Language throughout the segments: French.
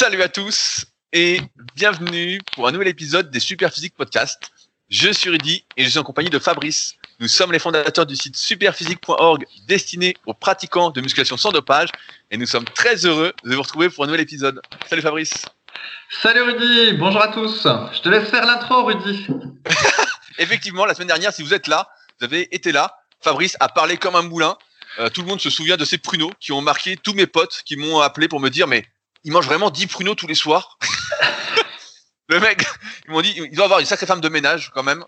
Salut à tous et bienvenue pour un nouvel épisode des Superphysique Podcast. Je suis Rudy et je suis en compagnie de Fabrice. Nous sommes les fondateurs du site superphysique.org destiné aux pratiquants de musculation sans dopage et nous sommes très heureux de vous retrouver pour un nouvel épisode. Salut Fabrice. Salut Rudy, bonjour à tous. Je te laisse faire l'intro Rudy. Effectivement, la semaine dernière, si vous êtes là, vous avez été là, Fabrice a parlé comme un moulin. Euh, tout le monde se souvient de ces pruneaux qui ont marqué tous mes potes qui m'ont appelé pour me dire mais il mange vraiment 10 pruneaux tous les soirs. le mec, ils m'ont dit il doit avoir une sacrée femme de ménage quand même.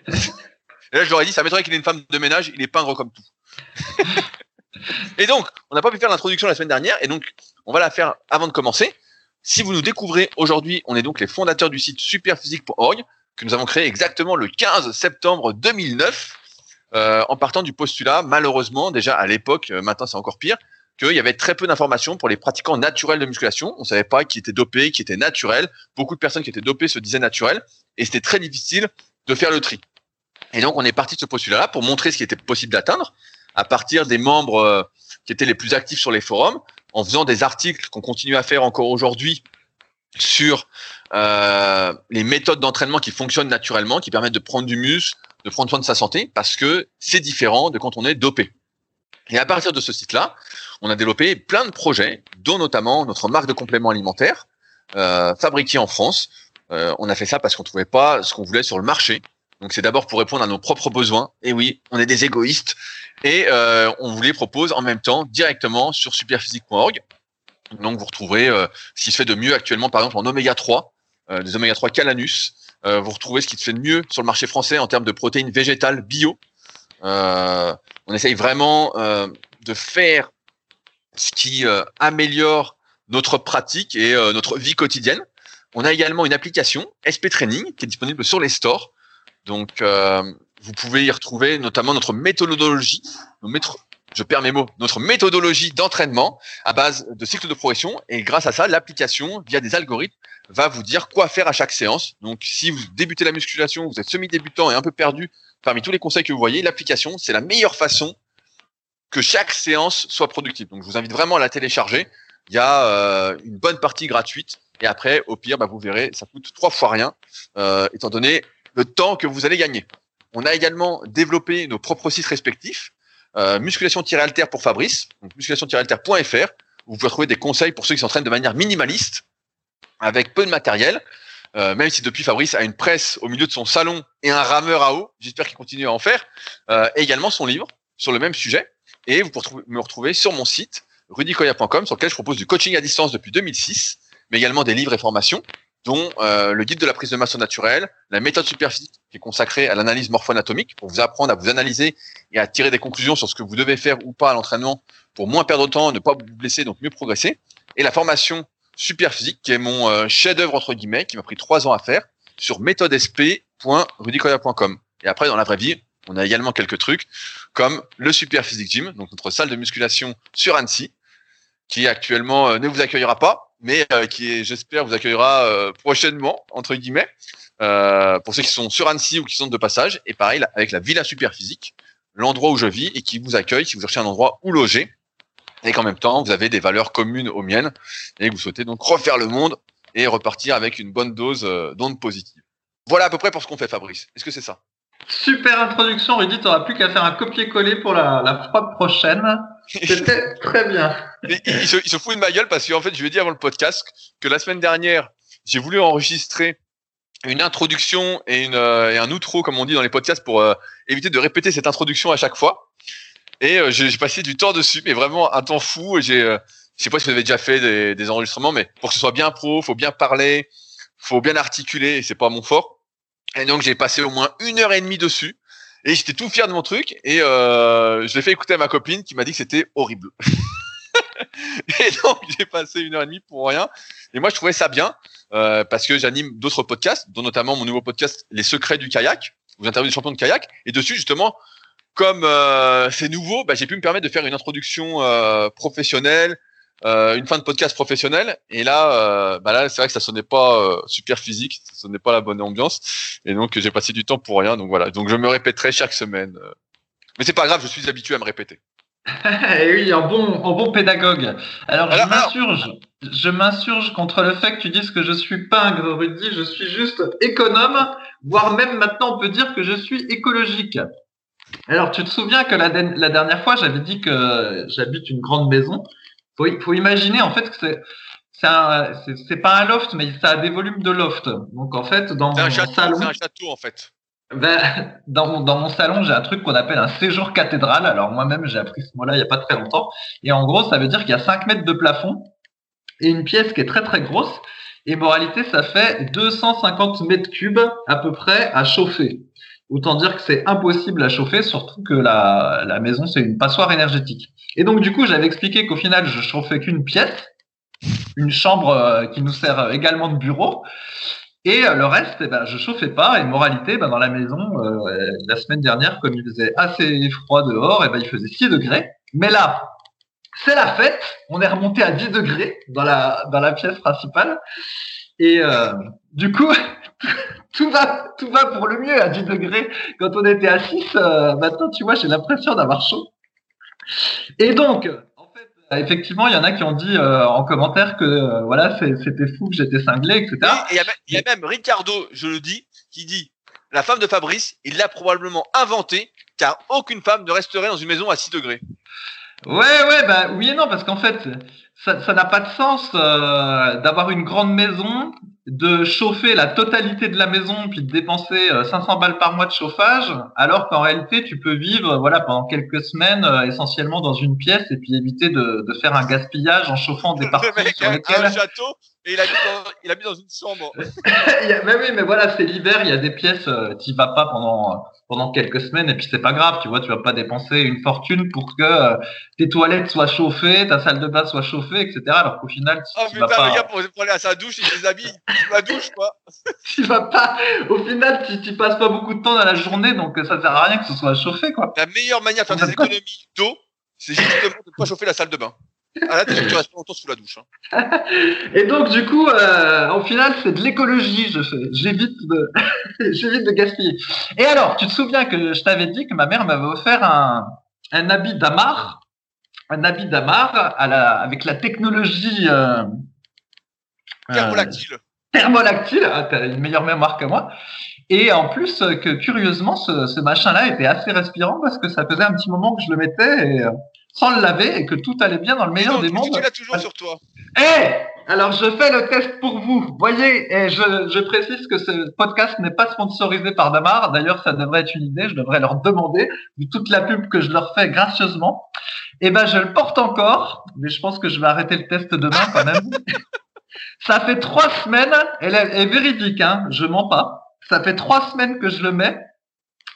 Et là je leur ai dit ça m'étonnerait qu'il ait une femme de ménage, il est pingre comme tout. et donc, on n'a pas pu faire l'introduction la semaine dernière et donc on va la faire avant de commencer. Si vous nous découvrez aujourd'hui, on est donc les fondateurs du site superphysique.org que nous avons créé exactement le 15 septembre 2009 euh, en partant du postulat, malheureusement, déjà à l'époque, euh, maintenant c'est encore pire, qu'il y avait très peu d'informations pour les pratiquants naturels de musculation. On savait pas qui était dopé, qui était naturel. Beaucoup de personnes qui étaient dopées se disaient naturel, et c'était très difficile de faire le tri. Et donc on est parti de ce postulat-là pour montrer ce qui était possible d'atteindre à partir des membres euh, qui étaient les plus actifs sur les forums, en faisant des articles qu'on continue à faire encore aujourd'hui sur euh, les méthodes d'entraînement qui fonctionnent naturellement, qui permettent de prendre du muscle, de prendre soin de sa santé parce que c'est différent de quand on est dopé. Et à partir de ce site-là, on a développé plein de projets, dont notamment notre marque de compléments alimentaires euh, fabriquée en France. Euh, on a fait ça parce qu'on trouvait pas ce qu'on voulait sur le marché. Donc c'est d'abord pour répondre à nos propres besoins. Et oui, on est des égoïstes. Et euh, on vous les propose en même temps directement sur superphysique.org. Donc vous retrouverez euh, ce qui se fait de mieux actuellement, par exemple en oméga 3, euh, des oméga 3 Calanus, euh, vous retrouvez ce qui se fait de mieux sur le marché français en termes de protéines végétales bio. Euh, on essaye vraiment euh, de faire ce qui améliore notre pratique et notre vie quotidienne. On a également une application SP Training qui est disponible sur les stores. Donc, vous pouvez y retrouver notamment notre méthodologie, je perds mes mots, notre méthodologie d'entraînement à base de cycle de progression. Et grâce à ça, l'application, via des algorithmes, va vous dire quoi faire à chaque séance. Donc, si vous débutez la musculation, vous êtes semi-débutant et un peu perdu parmi tous les conseils que vous voyez, l'application, c'est la meilleure façon que chaque séance soit productive. Donc, je vous invite vraiment à la télécharger. Il y a euh, une bonne partie gratuite. Et après, au pire, bah, vous verrez, ça coûte trois fois rien, euh, étant donné le temps que vous allez gagner. On a également développé nos propres sites respectifs. Euh, musculation-alter pour Fabrice, musculation-alter.fr, vous pouvez trouver des conseils pour ceux qui s'entraînent de manière minimaliste avec peu de matériel. Euh, même si depuis Fabrice a une presse au milieu de son salon et un rameur à eau, j'espère qu'il continue à en faire, euh, et également son livre sur le même sujet. Et vous pourrez me retrouver sur mon site rudicoya.com sur lequel je propose du coaching à distance depuis 2006, mais également des livres et formations, dont euh, le guide de la prise de masse naturelle, la méthode superphysique qui est consacrée à l'analyse morpho-anatomique pour vous apprendre à vous analyser et à tirer des conclusions sur ce que vous devez faire ou pas à l'entraînement pour moins perdre de temps, ne pas vous blesser, donc mieux progresser. Et la formation super physique, qui est mon euh, chef-d'œuvre entre guillemets, qui m'a pris trois ans à faire, sur méthodesp.rudicoya.com. Et après, dans la vraie vie, on a également quelques trucs, comme le Super Physique Gym, donc notre salle de musculation sur Annecy, qui actuellement euh, ne vous accueillera pas, mais euh, qui, j'espère, vous accueillera prochainement, entre guillemets, pour ceux qui sont sur Annecy ou qui sont de passage. Et pareil, avec la Villa Super Physique, l'endroit où je vis et qui vous accueille si vous cherchez un endroit où loger et qu'en même temps, vous avez des valeurs communes aux miennes et que vous souhaitez donc refaire le monde et repartir avec une bonne dose euh, d'ondes positives. Voilà à peu près pour ce qu'on fait, Fabrice. Est-ce que c'est ça? Super introduction, Rudy. Tu n'auras plus qu'à faire un copier-coller pour la, prochaine. C'était très bien. il, se, il, se, fout de ma gueule parce qu'en fait, je lui ai dit avant le podcast que la semaine dernière, j'ai voulu enregistrer une introduction et, une, euh, et un outro, comme on dit dans les podcasts, pour euh, éviter de répéter cette introduction à chaque fois. Et euh, j'ai passé du temps dessus, mais vraiment un temps fou. Et j'ai, euh, je sais pas si vous avez déjà fait des, des, enregistrements, mais pour que ce soit bien pro, faut bien parler, faut bien articuler. Et c'est pas mon fort. Et donc j'ai passé au moins une heure et demie dessus. Et j'étais tout fier de mon truc. Et euh, je l'ai fait écouter à ma copine qui m'a dit que c'était horrible. et donc j'ai passé une heure et demie pour rien. Et moi je trouvais ça bien euh, parce que j'anime d'autres podcasts, dont notamment mon nouveau podcast Les secrets du kayak. Vous interviewez des champions de kayak. Et dessus justement, comme euh, c'est nouveau, bah, j'ai pu me permettre de faire une introduction euh, professionnelle, euh, une fin de podcast professionnelle. Et là, bah là, c'est vrai que ça sonnait pas super physique, ça sonnait pas la bonne ambiance. Et donc, j'ai passé du temps pour rien. Donc voilà. Donc, je me répéterai chaque semaine. Mais c'est pas grave, je suis habitué à me répéter. Eh oui, un bon, un bon pédagogue. Alors, je m'insurge, je m'insurge contre le fait que tu dises que je suis pas un Rudy, je suis juste économe, voire même maintenant on peut dire que je suis écologique. Alors, tu te souviens que la, la dernière fois, j'avais dit que j'habite une grande maison. Faut, faut imaginer en fait que c'est c'est pas un loft, mais ça a des volumes de loft. Donc en fait, dans mon château, salon, c'est un château en fait. Ben, dans, mon, dans mon salon, j'ai un truc qu'on appelle un séjour cathédral. Alors moi-même, j'ai appris ce mot-là il n'y a pas très longtemps. Et en gros, ça veut dire qu'il y a 5 mètres de plafond et une pièce qui est très très grosse. Et moralité, ça fait 250 mètres cubes à peu près à chauffer. Autant dire que c'est impossible à chauffer, surtout que la, la maison, c'est une passoire énergétique. Et donc, du coup, j'avais expliqué qu'au final, je chauffais qu'une pièce, une chambre euh, qui nous sert également de bureau. Et euh, le reste, eh ben, je chauffais pas. Et moralité, ben, dans la maison, euh, la semaine dernière, comme il faisait assez froid dehors, eh ben, il faisait 6 degrés. Mais là, c'est la fête. On est remonté à 10 degrés dans la, dans la pièce principale. Et euh, du coup, tout va, tout va pour le mieux à 10 degrés. Quand on était à 6, euh, maintenant, tu vois, j'ai l'impression d'avoir chaud. Et donc, en fait, effectivement, il y en a qui ont dit euh, en commentaire que euh, voilà, c'était fou, que j'étais cinglé, etc. Et il y, a même Ricardo, je le dis, qui dit la femme de Fabrice, il l'a probablement inventée, car aucune femme ne resterait dans une maison à 6 degrés. Ouais, ouais, bah oui et non, parce qu'en fait, ça n'a pas de sens euh, d'avoir une grande maison, de chauffer la totalité de la maison, puis de dépenser 500 euh, balles par mois de chauffage, alors qu'en réalité, tu peux vivre voilà pendant quelques semaines euh, essentiellement dans une pièce et puis éviter de, de faire un gaspillage en chauffant des parties sur lesquelles... un château et il a mis dans, une chambre. mais oui, mais voilà, c'est l'hiver, il y a des pièces, euh, tu vas pas pendant pendant quelques semaines et puis c'est pas grave, tu vois, tu vas pas dépenser une fortune pour que euh, tes toilettes soient chauffées, ta salle de bain soit chauffée, etc. Alors qu'au final, tu, oh, putain, vas pas... le gars pour, aller à sa douche, il se déshabille, la douche, quoi. tu vas pas, au final, tu, tu passes pas beaucoup de temps dans la journée, donc ça sert à rien que ce soit chauffé, quoi. La meilleure manière de faire des économies d'eau, c'est justement de pas chauffer la salle de bain. Ah là, tu restes longtemps sous la douche. Hein. Et donc, du coup, euh, au final, c'est de l'écologie. J'évite de, de gaspiller. Et alors, tu te souviens que je t'avais dit que ma mère m'avait offert un, un habit d'Amar, un habit d'Amar à la, avec la technologie euh. Euh, thermolactyle, ah, t'as une meilleure mémoire que moi. Et en plus, que curieusement, ce, ce machin-là était assez respirant parce que ça faisait un petit moment que je le mettais et euh, sans le laver et que tout allait bien dans le meilleur des mondes. Tu l'as toujours sur toi? Eh Alors je fais le test pour vous. Voyez, et je, je précise que ce podcast n'est pas sponsorisé par Damar. D'ailleurs, ça devrait être une idée. Je devrais leur demander, toute la pub que je leur fais gracieusement. Eh ben, je le porte encore, mais je pense que je vais arrêter le test demain quand même. ça fait trois semaines. Elle est, véridique, hein. Je mens pas. Ça fait trois semaines que je le mets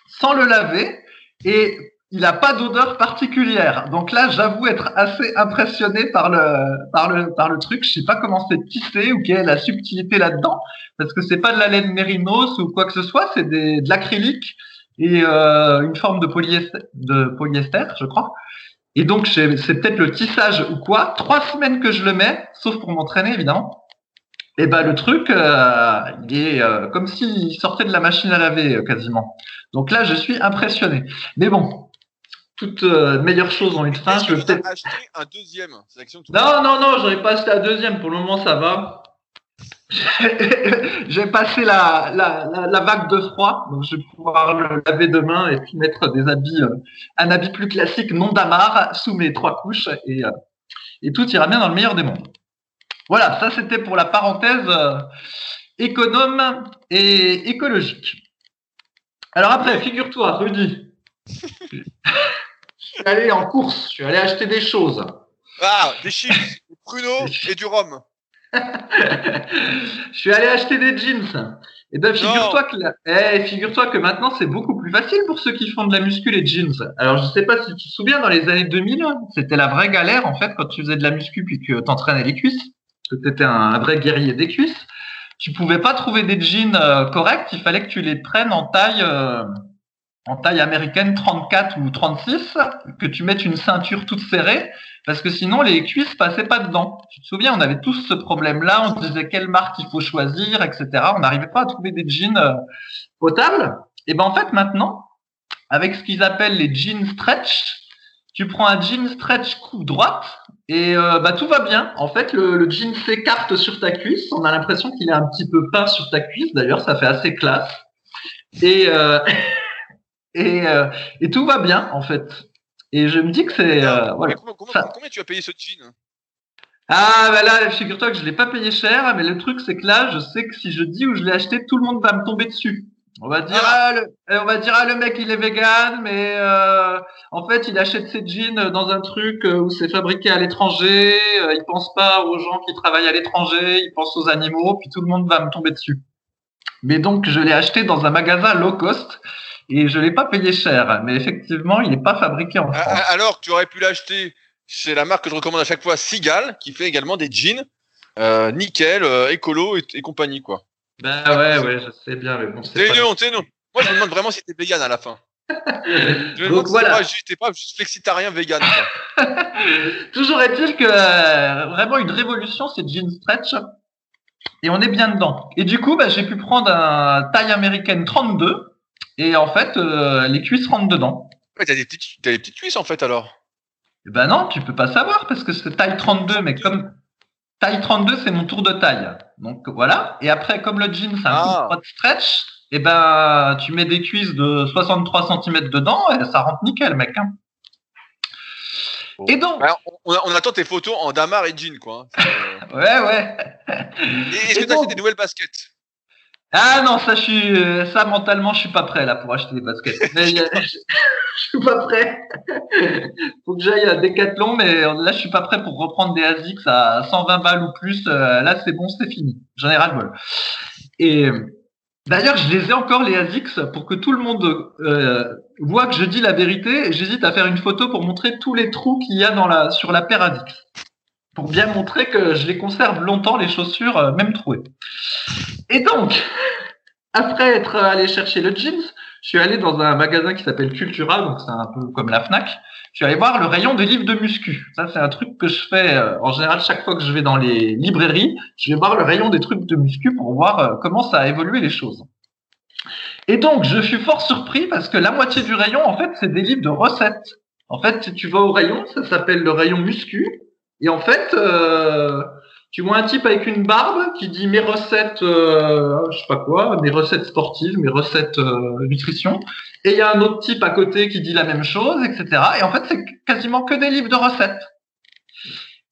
sans le laver. Et il n'a pas d'odeur particulière. Donc là, j'avoue être assez impressionné par le, par le, par le truc. Je sais pas comment c'est tissé ou quelle est la subtilité là-dedans, parce que c'est pas de la laine mérinos ou quoi que ce soit, c'est de l'acrylique et euh, une forme de polyester, de polyester, je crois. Et donc, c'est peut-être le tissage ou quoi. Trois semaines que je le mets, sauf pour m'entraîner, évidemment. Et ben le truc, euh, il est euh, comme s'il sortait de la machine à laver euh, quasiment. Donc là, je suis impressionné. Mais bon, toute euh, meilleure chose en une fin. Je vais peut-être acheter un deuxième? Non, non, non, j'aurais pas acheté un deuxième. Pour le moment, ça va. J'ai passé la, la, la, vague de froid, donc je vais pouvoir le laver demain et puis mettre des habits, euh, un habit plus classique, non damar, sous mes trois couches et, euh, et tout ira bien dans le meilleur des mondes. Voilà, ça c'était pour la parenthèse économe et écologique. Alors après, figure-toi, Rudy. suis allé en course, je suis allé acheter des choses. Ah, des chips, des pruneaux et du rhum. Je suis allé acheter des jeans. Et eh ben figure-toi que, eh, figure-toi que maintenant c'est beaucoup plus facile pour ceux qui font de la muscu les jeans. Alors je sais pas si tu te souviens dans les années 2000, c'était la vraie galère en fait quand tu faisais de la muscu puis que t'entraînais les cuisses, que tu étais un, vrai guerrier des cuisses. Tu pouvais pas trouver des jeans euh, corrects, il fallait que tu les prennes en taille euh, en taille américaine 34 ou 36, que tu mettes une ceinture toute serrée, parce que sinon les cuisses passaient pas dedans. Tu te souviens, on avait tous ce problème-là, on se disait quelle marque il faut choisir, etc. On n'arrivait pas à trouver des jeans euh, potables. Et ben en fait maintenant, avec ce qu'ils appellent les jeans stretch, tu prends un jean stretch coupe droite et euh, bah tout va bien. En fait, le, le jean s'écarte sur ta cuisse. On a l'impression qu'il est un petit peu peint sur ta cuisse. D'ailleurs, ça fait assez classe. Et euh, et, euh, et tout va bien en fait. Et je me dis que c'est euh, voilà. Combien, Ça- combien tu as payé ce jean? Ah bah là, figure-toi que je l'ai pas payé cher, mais le truc c'est que là, je sais que si je dis où je l'ai acheté, tout le monde va me tomber dessus. On va dire, Ah. ah, le, euh, on va dire, ah, le mec il est vegan, mais euh, en fait il achète ses jeans dans un truc euh, où c'est fabriqué à l'étranger. euh, il pense pas aux gens qui travaillent à l'étranger, il pense aux animaux, puis tout le monde va me tomber dessus. Mais donc je l'ai acheté dans un magasin low cost et je l'ai pas payé cher. Mais effectivement, il n'est pas fabriqué en Ah, France. ah, Alors tu aurais pu l'acheter chez la marque que je recommande à chaque fois, Sigal, qui fait également des jeans euh, nickel, euh, écolo et, et compagnie quoi. Ben ouais, ouais, je sais bien, mais bon, c'est pas- non, c'est non. Moi je me demande vraiment si t'es vegan à la fin. Je me demande Donc si voilà. t'es pas juste, t'es pas juste flexitarien vegan. Toujours est-il que euh, vraiment une révolution, c'est jean stretch. Et on est bien dedans. Et du coup, bah, j'ai pu prendre un taille américaine 32. Et en fait, euh, les cuisses rentrent dedans. Ouais, t'as des petites, t'as des petites cuisses en fait alors. Et ben non, tu peux pas savoir parce que c'est taille 32, mais comme taille 32, c'est mon tour de taille. Donc voilà. Et après, comme le jean, c'est un Ah. coup de stretch, et ben tu mets des cuisses de 63 cm dedans et ça rentre nickel, mec. hein. Et donc, Alors, on, on attend tes photos en damar et jean quoi. hein. C'est, ouais, ouais. euh, Et est-ce Et que t'as donc- acheté des nouvelles baskets? Ah non, ça, je suis, euh, ça mentalement, je suis pas prêt là pour acheter des baskets. Mais, euh, je, je suis pas prêt. Faut que j'aille à Decathlon, mais là, je suis pas prêt pour reprendre des Asics à 120 balles ou plus. Euh, là, c'est bon, c'est fini. J'en ai ras le bol. Et euh, d'ailleurs, je les ai encore les Asics pour que tout le monde euh, voit que je dis la vérité. J'hésite à faire une photo pour montrer tous les trous qu'il y a dans la sur la paire Asics, pour bien montrer que je les conserve longtemps les chaussures, euh, même trouées. Et donc, après être allé chercher le jeans, je suis allé dans un magasin qui s'appelle Cultura, donc c'est un peu comme la Fnac. Je suis allé voir le rayon des livres de muscu. Ça, c'est un truc que je fais euh, en général chaque fois que je vais dans les librairies. Je vais voir le rayon des trucs de muscu pour voir euh, comment ça a évolué les choses. Et donc, je suis fort surpris parce que la moitié du rayon, en fait, c'est des livres de recettes. En fait, si tu vas au rayon, ça s'appelle le rayon muscu. Et en fait, euh, tu vois un type avec une barbe qui dit mes recettes, euh, je sais pas quoi, mes recettes sportives, mes recettes euh, nutrition. Et il y a un autre type à côté qui dit la même chose, etc. Et en fait, c'est quasiment que des livres de recettes.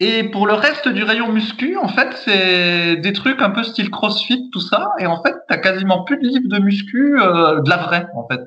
Et pour le reste du rayon muscu, en fait, c'est des trucs un peu style CrossFit, tout ça. Et en fait, t'as quasiment plus de livres de muscu, euh, de la vraie, en fait.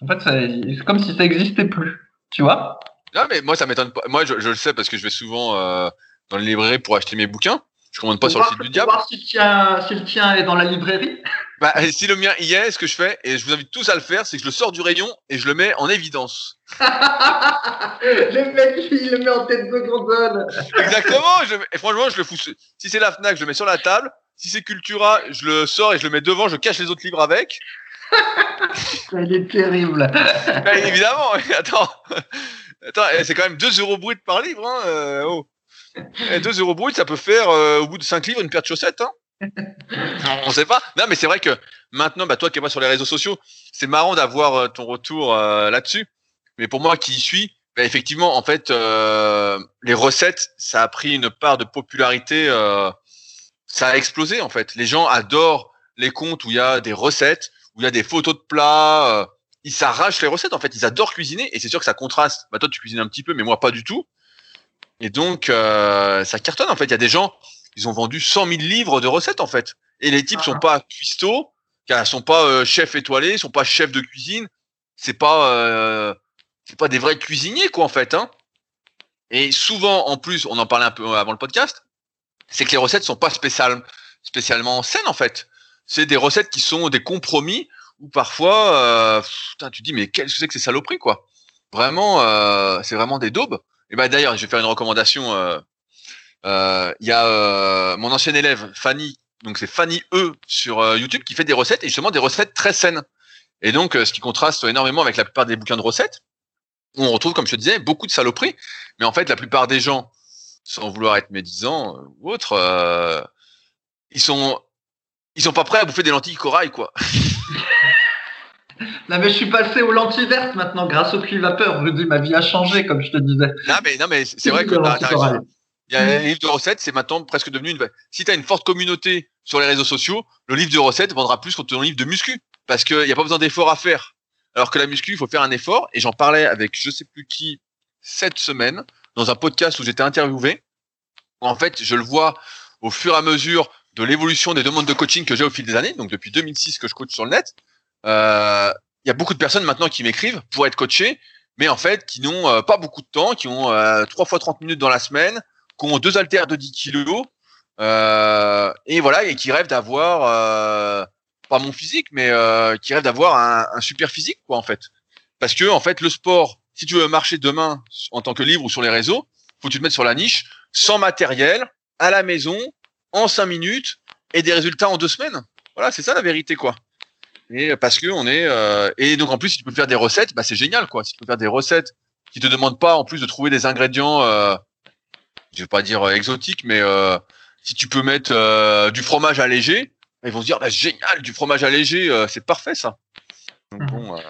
En fait, c'est comme si ça existait plus. Tu vois Non, mais moi, ça m'étonne pas. Moi, je, je le sais parce que je vais souvent euh, dans les librairies pour acheter mes bouquins. Je commande pas sur le site du diable. voir si le, tien, si le tien est dans la librairie. Bah, si le mien y est, ce que je fais, et je vous invite tous à le faire, c'est que je le sors du rayon et je le mets en évidence. le mec, il le met en tête de gondole. Exactement. je, et franchement, je le fous. Si c'est la Fnac, je le mets sur la table. Si c'est Cultura, je le sors et je le mets devant. Je cache les autres livres avec. Elle est terrible. Bah, évidemment. Attends. Attends, eh, c'est quand même 2 euros brut par livre. Hein, euh, oh. Eh, 2 euros brut, ça peut faire euh, au bout de 5 livres une paire de chaussettes. Hein. On sait pas. Non, mais c'est vrai que maintenant, bah, toi qui es pas sur les réseaux sociaux, c'est marrant d'avoir euh, ton retour euh, là-dessus. Mais pour moi qui y suis, bah, effectivement, en fait, euh, les recettes, ça a pris une part de popularité. euh, ça a explosé en fait. Les gens adorent les comptes où il y a des recettes, où il y a des photos de plats. Ils s'arrachent les recettes en fait. Ils adorent cuisiner et c'est sûr que ça contraste. Bah toi tu cuisines un petit peu, mais moi pas du tout. Et donc euh, ça cartonne en fait. Il y a des gens, ils ont vendu 100 000 livres de recettes en fait. Et les types Ah. sont pas cuistots, sont pas euh, chefs étoilés, ils sont pas chefs de cuisine. C'est pas, euh, c'est pas des vrais cuisiniers quoi en fait. Hein. Et souvent en plus, on en parlait un peu avant le podcast, c'est que les recettes sont pas spécial, spécialement saines en fait. C'est des recettes qui sont des compromis où parfois, euh, putain, tu te dis mais qu'est-ce que c'est que ces saloperies quoi? Vraiment, euh, c'est vraiment des daubes. Et ben d'ailleurs, je vais faire une recommandation. euh, euh, Il y a euh, mon ancienne élève Fanny, donc c'est Fanny E sur YouTube qui fait des recettes et justement des recettes très saines. Et donc, ce qui contraste énormément avec la plupart des bouquins de recettes, où on retrouve, comme je te disais, beaucoup de saloperies. Mais en fait, la plupart des gens, sans vouloir être médisants euh, ou autres, euh, ils sont ils sont pas prêts à bouffer des lentilles corail quoi. Non, mais je suis passé aux lentilles vertes maintenant grâce au puits vapeur. Rudy, ma vie a changé, comme je te disais. Non, mais, non, mais c'est vrai que. Il y a de recettes, c'est maintenant presque devenu une. Si tu as une forte communauté sur les réseaux sociaux, le livre de recettes vendra plus que ton livre de muscu. Parce qu'il n'y a pas besoin d'effort à faire. Alors que la muscu, il faut faire un effort. Et j'en parlais avec je sais plus qui cette semaine, dans un podcast où j'étais interviewé. En fait, je le vois au fur et à mesure de l'évolution des demandes de coaching que j'ai au fil des années. Donc depuis 2006 que je coach sur le net. Euh, Il y a beaucoup de personnes maintenant qui m'écrivent pour être coachés, mais en fait qui n'ont euh, pas beaucoup de temps, qui ont euh, trois fois 30 minutes dans la semaine, qui ont deux haltères de 10 kilos, euh, et voilà, et qui rêvent d'avoir euh, pas mon physique, mais euh, qui rêvent d'avoir un, super physique, quoi, en fait. Parce que en fait, le sport, si tu veux marcher demain en tant que libre ou sur les réseaux, faut que tu te mettes sur la niche, sans matériel, à la maison, en cinq minutes, et des résultats en deux semaines. Voilà, c'est ça la vérité, quoi. Et parce que on est euh, et donc en plus si tu peux faire des recettes, bah c'est génial quoi. Si tu peux faire des recettes qui te demandent pas en plus de trouver des ingrédients, euh, je vais pas dire euh, exotiques, mais euh, si tu peux mettre euh, du fromage allégé, ils vont se dire bah, génial du fromage allégé, euh, c'est parfait ça. Donc Mhm. bon, euh,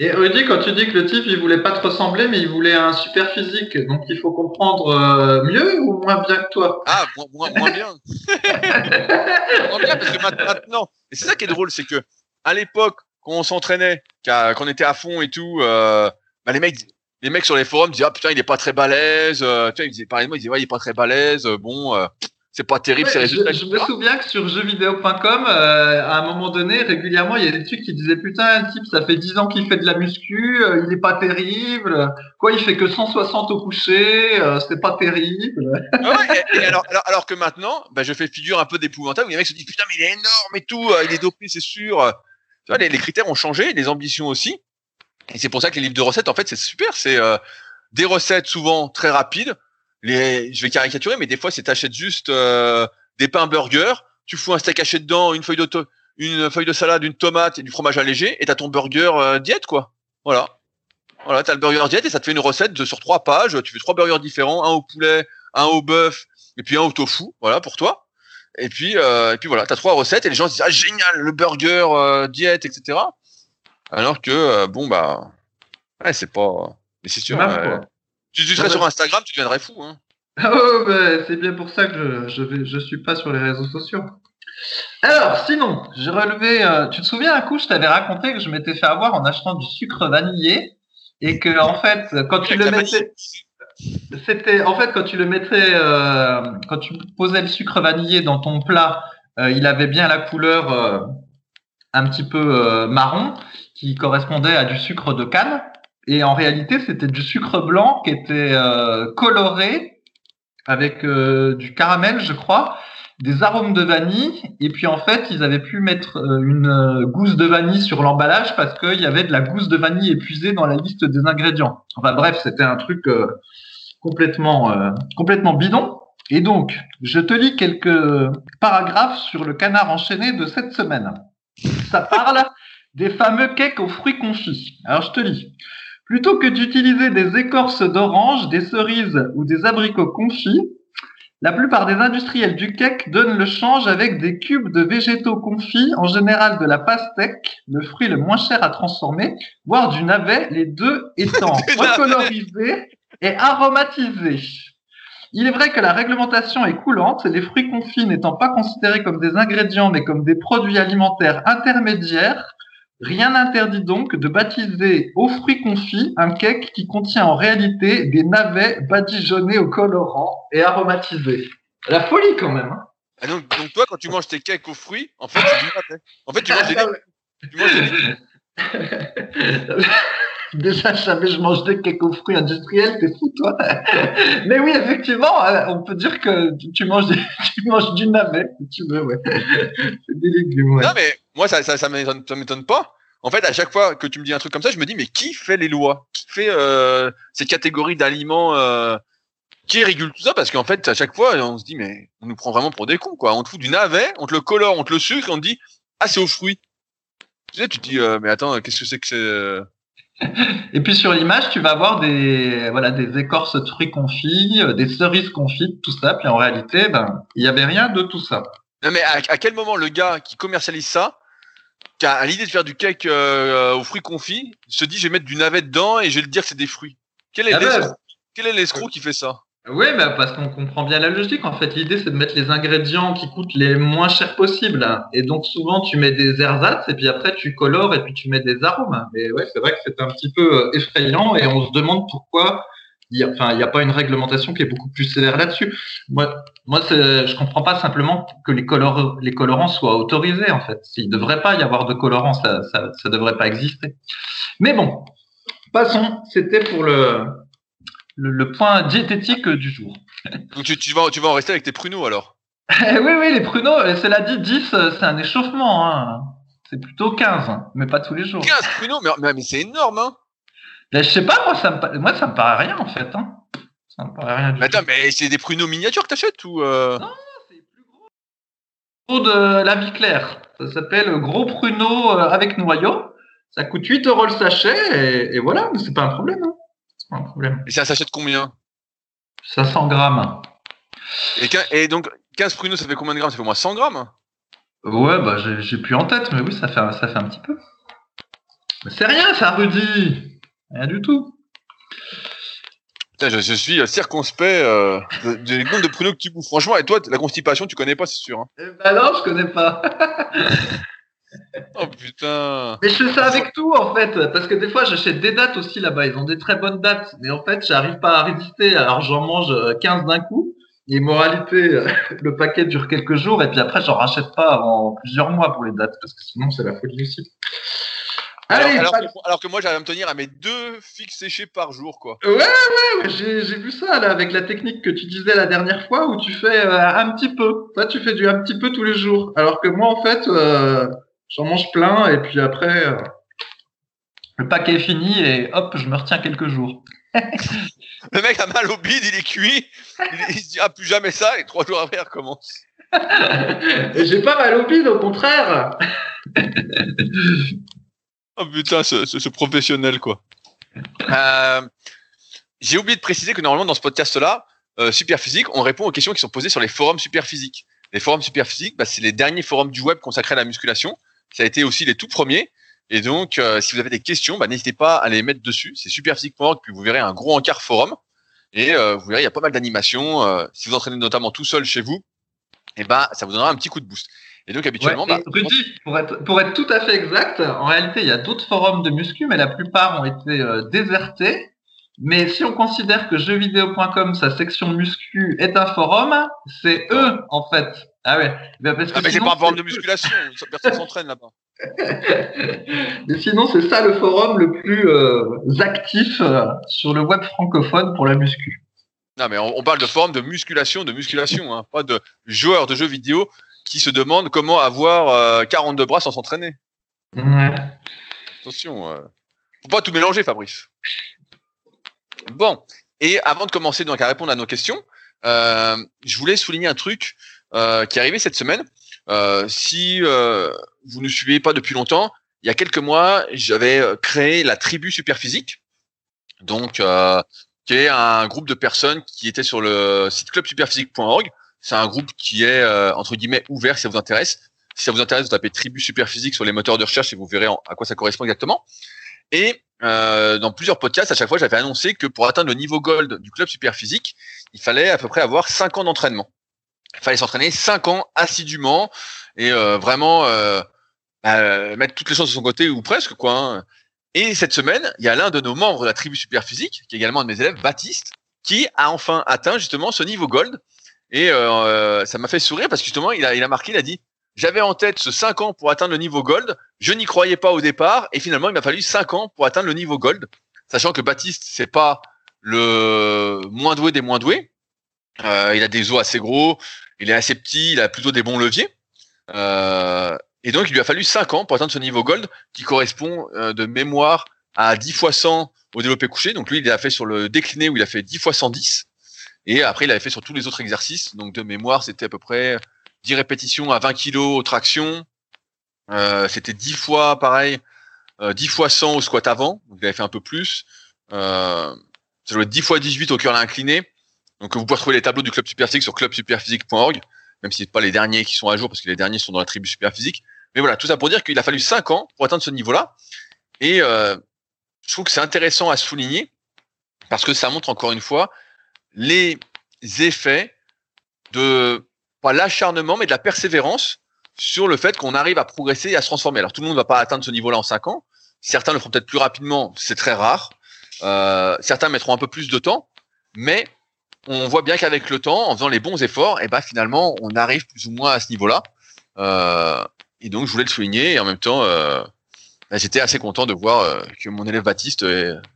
Et Rudy, quand tu dis que le type, il voulait pas te ressembler, mais il voulait un super physique, donc il faut comprendre euh, mieux ou moins bien que toi? Ah moins, moins, moins bien, moins bien parce que ma- maintenant, et c'est ça qui est drôle, c'est que à l'époque quand on s'entraînait, qu'à- qu'on était à fond et tout, euh, bah, les mecs les mecs sur les forums disaient ah putain il est pas très balèze euh, tu vois ils disaient pareil moi ils disaient ouais il est pas très balèze euh, bon euh, c'est pas terrible ces Ouais, je, résultats je me souviens que sur jeuxvideo.com, euh, à un moment donné, régulièrement, il y a des trucs qui disaient putain, le type, ça fait 10 ans qu'il fait de la muscu, euh, il est pas terrible, quoi, il fait que 160 au coucher, euh, c'est pas terrible. Ah ouais, et, et alors, alors alors que maintenant bah, je fais figure un peu d'épouvantable où les mecs se disent putain mais il est énorme et tout il est dopé c'est sûr les, critères ont changé les ambitions aussi. Et c'est pour ça que les livres de recettes en fait c'est super. C'est euh, des recettes souvent très rapides. Je vais caricaturer mais des fois c'est t'achètes juste euh, des pains burgers tu fous un steak haché dedans une feuille de une feuille de salade une tomate et du fromage allégé et t'as ton burger euh, diète quoi. Voilà. Voilà t'as le burger diète et ça te fait une recette de, sur trois pages. Tu fais trois burgers différents un au poulet un au bœuf et puis un au tofu. Voilà pour toi et puis euh, et puis voilà t'as trois recettes et les gens se disent ah génial le burger euh, diète etc alors que euh, bon bah ouais c'est pas mais c'est sûr euh, tu, tu serais Ouais, sur. Instagram tu deviendrais fou hein Oh, bah, c'est bien pour ça que je, je, vais, je suis pas sur les réseaux sociaux. Alors, sinon, j'ai relevé. euh, tu te souviens un coup, je t'avais raconté que je m'étais fait avoir en achetant du sucre vanillé et que en fait, quand tu le mettais, c'était en fait quand tu le mettais, euh, quand tu posais le sucre vanillé dans ton plat, euh, il avait bien la couleur euh, un petit peu euh, marron qui correspondait à du sucre de canne. Et en réalité, c'était du sucre blanc qui était euh, coloré avec euh, du caramel, je crois, des arômes de vanille. Et puis en fait, ils avaient pu mettre une gousse de vanille sur l'emballage parce qu'il y avait de la gousse de vanille épuisée dans la liste des ingrédients. Enfin bref, c'était un truc complètement, euh, complètement bidon. Et donc, je te lis quelques paragraphes sur le canard enchaîné de cette semaine. Ça parle des fameux cakes aux fruits confits. Alors je te lis. Plutôt que d'utiliser des écorces d'orange, des cerises ou des abricots confits, la plupart des industriels du cake donnent le change avec des cubes de végétaux confits, en général de la pastèque, le fruit le moins cher à transformer, voire du navet, les deux étant recolorisés et aromatisés. Il est vrai que la réglementation est coulante, les fruits confits n'étant pas considérés comme des ingrédients mais comme des produits alimentaires intermédiaires, Rien n'interdit donc de baptiser aux fruits confits un cake qui contient en réalité des navets badigeonnés au colorant et aromatisés. La folie quand même. Hein Ah, donc, toi quand tu manges tes cakes aux fruits en fait tu manges des tu Déjà, jamais je mange des cakes aux fruits industriels, t'es fou toi. Mais oui, effectivement, euh, on peut dire que tu- manges, tu manges du navet, si tu veux, ouais. C'est des légumes, ouais. Non, mais moi, ça, ça, ça m'étonne pas. En fait, à chaque fois que tu me dis un truc comme ça, je me dis, mais qui fait les lois? Qui fait euh, ces catégories d'aliments euh, Qui régule tout ça? Parce qu'en fait, à chaque fois, on se dit, mais on nous prend vraiment pour des cons, quoi. On te fout du navet, on te le colore, on te le sucre, on te dit, ah, c'est aux fruits. Tu sais, tu te dis, euh, mais attends, qu'est-ce que c'est que c'est euh Et puis sur l'image, tu vas avoir des voilà des écorces de fruits confits, euh, des cerises confites, tout ça. Puis en réalité, ben il y avait rien de tout ça. Non, mais à, à quel moment le gars qui commercialise ça qui a l'idée de faire du cake euh, aux fruits confits se dit je vais mettre du navet dedans et je vais le dire que c'est des fruits? Quel est Ah l'escroc Quel est l'escroc qui fait ça? Oui, bah parce qu'on comprend bien la logique. En fait, l'idée, c'est de mettre les ingrédients qui coûtent les moins chers possibles. Et donc, souvent, tu mets des ersatz et puis après, tu colores et puis tu mets des arômes. Mais ouais, c'est vrai que c'est un petit peu euh, effrayant et on se demande pourquoi. Il y a, il n'y a pas une réglementation qui est beaucoup plus sévère là-dessus. Moi, moi, je comprends pas simplement que les, color, les colorants soient autorisés, en fait. S'il devrait pas y avoir de colorants, ça, ça, ça devrait pas exister. Mais bon, passons. C'était pour le, le, le point diététique du jour. Donc tu, tu vas, tu vas en rester avec tes pruneaux alors? Eh oui, oui, les pruneaux, euh, cela dit, 10, euh, c'est un échauffement. Hein. C'est plutôt 15, hein, mais pas tous les jours. 15 pruneaux Mais, mais, mais c'est énorme hein Mais je sais pas, moi ça, me, pa- moi, ça me paraît rien, en fait. Hein. Ça me paraît rien du Mais attends, tout. mais c'est des pruneaux miniatures que t'achètes ou euh... C'est plus gros. de la vie claire. Ça s'appelle gros pruneau euh, avec noyau. Ça coûte 8 euros le sachet, et, et voilà, mais c'est pas un problème. Hein. C'est pas un problème. Et ça s'achète combien? 500 grammes. et, donc 15 pruneaux, ça fait combien de grammes? Ça fait au moins 100 grammes? Ouais, bah j'ai plus en tête, mais oui, ça fait, un- ça fait un petit peu. C'est rien, ça, Rudy. Rien du tout. Putain, je, je suis euh, circonspect euh, nombre de pruneaux que tu bouffes. Franchement, et toi, la constipation, tu connais pas, c'est sûr. Hein. Eh ben non, je connais pas. Oh putain. Mais je fais ça avec tout en fait, parce que des fois j'achète des dates aussi là-bas, ils ont des très bonnes dates, mais en fait j'arrive pas à résister, alors j'en mange euh, 15 d'un coup, et moralité, euh, le paquet dure quelques jours, et puis après j'en rachète pas avant plusieurs mois pour les dates, parce que sinon c'est la folie aussi. alors, Allez, alors que, alors que moi, j'arrive à me tenir à mes deux figues séchées par jour, quoi. Ouais, ouais, ouais, j'ai j'ai vu ça là avec la technique que tu disais la dernière fois où tu fais euh, un petit peu. Toi, tu fais du un petit peu tous les jours. Alors que moi, en fait, euh, j'en mange plein et puis après, euh, le paquet est fini et hop, je me retiens quelques jours. Le mec a mal au bide, il est cuit, il, il se dit ah plus jamais ça, et trois jours après il recommence. et j'ai pas mal au bide, au contraire. Oh putain, ce, ce- ce professionnel quoi. Euh, J'ai oublié de préciser que normalement dans ce podcast-là, euh, Superphysique, on répond aux questions qui sont posées sur les forums Superphysique. Les forums Superphysique, bah, c'est les derniers forums du web consacrés à la musculation. Ça a été aussi les tout premiers. Et donc, euh, si vous avez des questions, bah, n'hésitez pas à les mettre dessus. C'est superphysique.org, puis vous verrez un gros encart forum. Et euh, vous verrez, il y a pas mal d'animations. Euh, si vous entraînez notamment tout seul chez vous, et bah, ça vous donnera un petit coup de boost. Et donc, habituellement, Ouais, bah, Rudy, pour être, pour être tout à fait exact, en réalité, il y a d'autres forums de muscu, mais la plupart ont été désertés. Mais si on considère que jeuxvideo.com, sa section muscu, est un forum, c'est eux, en fait. Ah ouais. Ben parce que ah, mais c'est sinon, pas un forum de musculation. Personne s'entraîne là-bas. Mais sinon, c'est ça le forum le plus euh, actif euh, sur le web francophone pour la muscu. Non, mais on, on parle de forme de musculation, de musculation, hein, pas de joueurs de jeux vidéo qui se demandent comment avoir euh, 42 bras sans s'entraîner. Ouais. Attention, euh, faut pas tout mélanger, Fabrice. Bon, et avant de commencer donc à répondre à nos questions, euh, je voulais souligner un truc euh, qui est arrivé cette semaine. Euh, si euh, vous ne suivez pas depuis longtemps, il y a quelques mois, j'avais euh, créé la tribu Superphysique, donc qui est un groupe de personnes qui étaient sur le site clubsuperphysique.org. C'est un groupe qui est entre guillemets ouvert si ça vous intéresse. Si ça vous intéresse, vous tapez tribu Superphysique sur les moteurs de recherche et vous verrez à quoi ça correspond exactement. Et euh, dans plusieurs podcasts, à chaque fois, j'avais annoncé que pour atteindre le niveau gold du club Superphysique, il fallait à peu près avoir 5 ans d'entraînement. Il fallait s'entraîner 5 ans assidûment et euh, vraiment euh, bah, mettre toutes les chances de son côté ou presque quoi. hein. Et cette semaine, il y a l'un de nos membres de la tribu Superphysique, qui est également un de mes élèves, Baptiste, qui a enfin atteint justement ce niveau gold. Et euh, ça m'a fait sourire parce que justement, il a, il a marqué, il a dit, j'avais en tête ce 5 ans pour atteindre le niveau gold. Je n'y croyais pas au départ et finalement, il m'a fallu 5 ans pour atteindre le niveau gold. Sachant que Baptiste, c'est pas le moins doué des moins doués. Euh, il a des os assez gros, il est assez petit, il a plutôt des bons leviers. Euh, et donc, il lui a fallu 5 ans pour atteindre ce niveau gold qui correspond euh, de mémoire à 10 fois 100 au développé couché. Donc, lui, il l'a fait sur le décliné où il a fait 10 fois 110. Et après, il avait fait sur tous les autres exercices. Donc, de mémoire, c'était à peu près 10 répétitions à 20 kg aux tractions. Euh, c'était 10 fois, pareil, euh, 10 fois 100 au squat avant. Donc, il avait fait un peu plus. Euh, ça doit être 10 fois 18 au curl incliné. Donc, vous pouvez retrouver les tableaux du club superphysique sur clubsuperphysique.org, même si c'est pas les derniers qui sont à jour, parce que les derniers sont dans la tribu superphysique. Mais voilà, tout ça pour dire qu'il a fallu 5 ans pour atteindre ce niveau-là. Et euh, je trouve que c'est intéressant à souligner parce que ça montre encore une fois les effets de pas l'acharnement, mais de la persévérance sur le fait qu'on arrive à progresser et à se transformer. Alors tout le monde ne va pas atteindre ce niveau-là en 5 ans. Certains le feront peut-être plus rapidement, c'est très rare. Euh, certains mettront un peu plus de temps, mais on voit bien qu'avec le temps, en faisant les bons efforts, et eh ben finalement, on arrive plus ou moins à ce niveau-là. Euh, et donc, je voulais le souligner. Et en même temps, euh, bah, j'étais assez content de voir euh, que mon élève Baptiste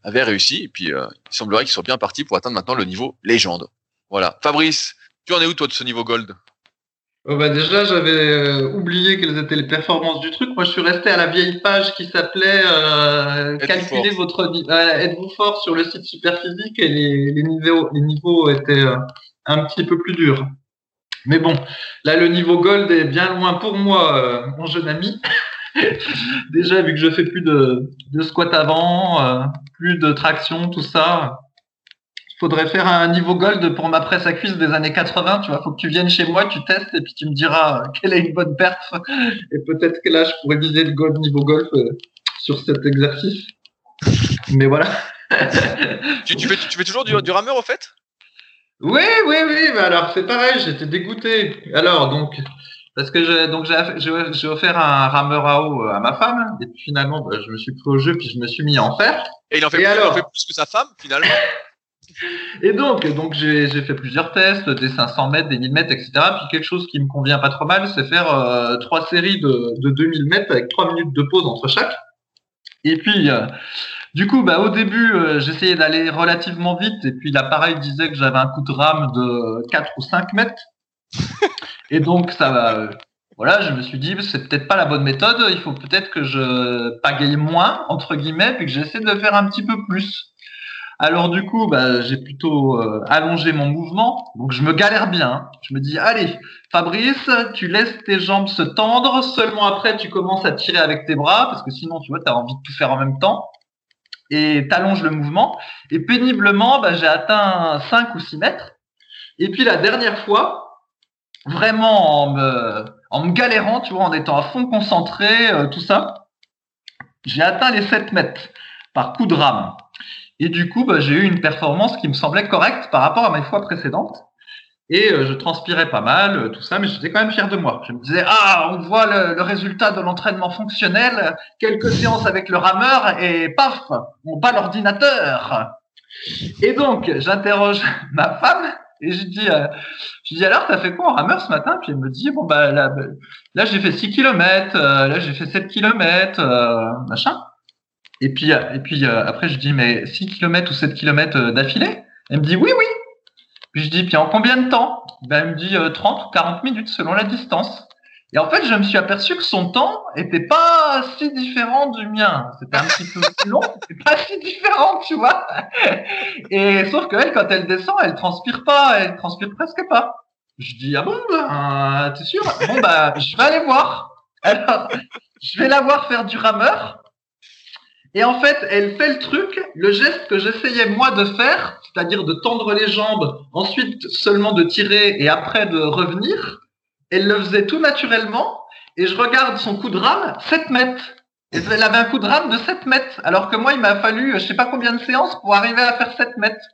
avait réussi. Et puis, il semblerait qu'il soit bien parti pour atteindre maintenant le niveau légende. Voilà. Fabrice, tu en es où toi de ce niveau gold? Oh bah déjà, j'avais euh, oublié quelles étaient les performances du truc. Moi, je suis resté à la vieille page qui s'appelait euh, Calculer votre niveau. Êtes-vous fort sur le site Superphysique? Et les, les, niveaux, les niveaux étaient euh, un petit peu plus durs. Mais bon, là, le niveau gold est bien loin pour moi, euh, mon jeune ami. déjà, vu que je fais plus de, de squat avant, euh, plus de traction, tout ça, faudrait faire un niveau gold pour ma presse à cuisse des années 80. Tu vois, faut que tu viennes chez moi, tu testes et puis tu me diras quelle est une bonne perf. Et peut-être que là, je pourrais viser le gold niveau golf euh, sur cet exercice. Mais voilà. tu, tu, fais, tu fais toujours du, du rameur au fait? Oui, oui, oui. Mais alors c'est pareil, j'étais dégoûté. Alors donc. Parce que j'ai donc j'ai offert un rameur à eau à ma femme et puis finalement bah, je me suis pris au jeu puis je me suis mis à en faire. Et il en fait, plus, alors... il en fait plus que sa femme finalement. Et donc, donc j'ai fait plusieurs tests, des 500 mètres, des 1000 mètres, etc. Puis quelque chose qui me convient pas trop mal, c'est faire euh, trois séries de, de 2000 mètres avec trois minutes de pause entre chaque. Et puis, euh, du coup, bah, au début, euh, j'essayais d'aller relativement vite. Et puis l'appareil disait que j'avais un coup de rame de 4 ou 5 mètres. Et donc, ça va. voilà, je me suis dit, c'est peut-être pas la bonne méthode. Il faut peut-être que je pagaille moins, entre guillemets, puis que j'essaie de faire un petit peu plus. Alors du coup, bah, j'ai plutôt euh, allongé mon mouvement, donc je me galère bien. Je me dis, allez, Fabrice, tu laisses tes jambes se tendre, seulement après tu commences à tirer avec tes bras, parce que sinon, tu vois, tu as envie de tout faire en même temps. Et t'allonges le mouvement. Et péniblement, bah, j'ai atteint 5 ou 6 mètres. Et puis la dernière fois, vraiment en me, en me galérant, tu vois, en étant à fond concentré, euh, tout ça, j'ai atteint les 7 mètres par coup de rame. Et du coup, bah, j'ai eu une performance qui me semblait correcte par rapport à mes fois précédentes. Et euh, je transpirais pas mal, euh, tout ça, mais j'étais quand même fier de moi. Je me disais, ah, on voit le, le résultat de l'entraînement fonctionnel, quelques séances avec le rameur, et paf, on bat l'ordinateur. Et donc, j'interroge ma femme, et je dis, euh, je dis alors, t'as fait quoi en rameur ce matin? Puis elle me dit, bon, bah là, là j'ai fait 6 km, là j'ai fait 7 km, machin. Et puis, et puis euh, après, je dis, mais 6 km ou 7 km euh, d'affilée? Elle me dit, oui, oui. Puis je dis, puis en combien de temps? Ben, Elle me dit 30 euh, ou 40 minutes selon la distance. Et en fait, je me suis aperçu que son temps était pas si différent du mien. C'était un petit peu plus long, c'était pas si différent, tu vois. Et sauf qu'elle, quand elle descend, elle transpire pas, elle transpire presque pas. Je dis, ah bon, ben, t'es sûr? Bon, bah, je vais aller voir. Alors, je vais la voir faire du rameur. Et en fait, elle fait le truc, le geste que j'essayais moi de faire, c'est-à-dire de tendre les jambes, ensuite seulement de tirer et après de revenir. Elle le faisait tout naturellement. Et je regarde son coup de rame, 7 mètres. Et elle avait un coup de rame de 7 mètres. Alors que moi, il m'a fallu, je sais pas combien de séances pour arriver à faire 7 mètres.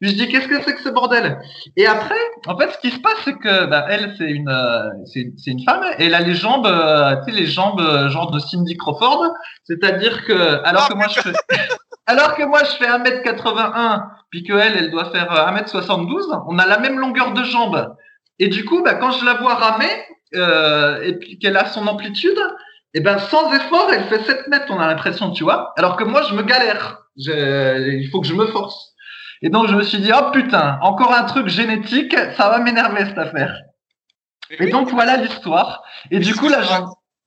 Puis je dis qu'est-ce que c'est que ce bordel? Et après, en fait, ce qui se passe, c'est que bah, elle, c'est une, euh, c'est, c'est une femme. Et elle a les jambes, euh, tu sais, les jambes euh, genre de Cindy Crawford. C'est-à-dire que alors que moi je fais, alors que moi je fais 1m81, puis que elle, elle doit faire 1m72, on a la même longueur de jambes. Et du coup, bah, quand je la vois ramer euh, et puis qu'elle a son amplitude, et ben sans effort, elle fait 7 mètres. On a l'impression, tu vois. Alors que moi, je me galère. Je, il faut que je me force. Et donc, je me suis dit, oh putain, encore un truc génétique, ça va m'énerver cette affaire. Et, donc, voilà l'histoire. Et, du coup, là,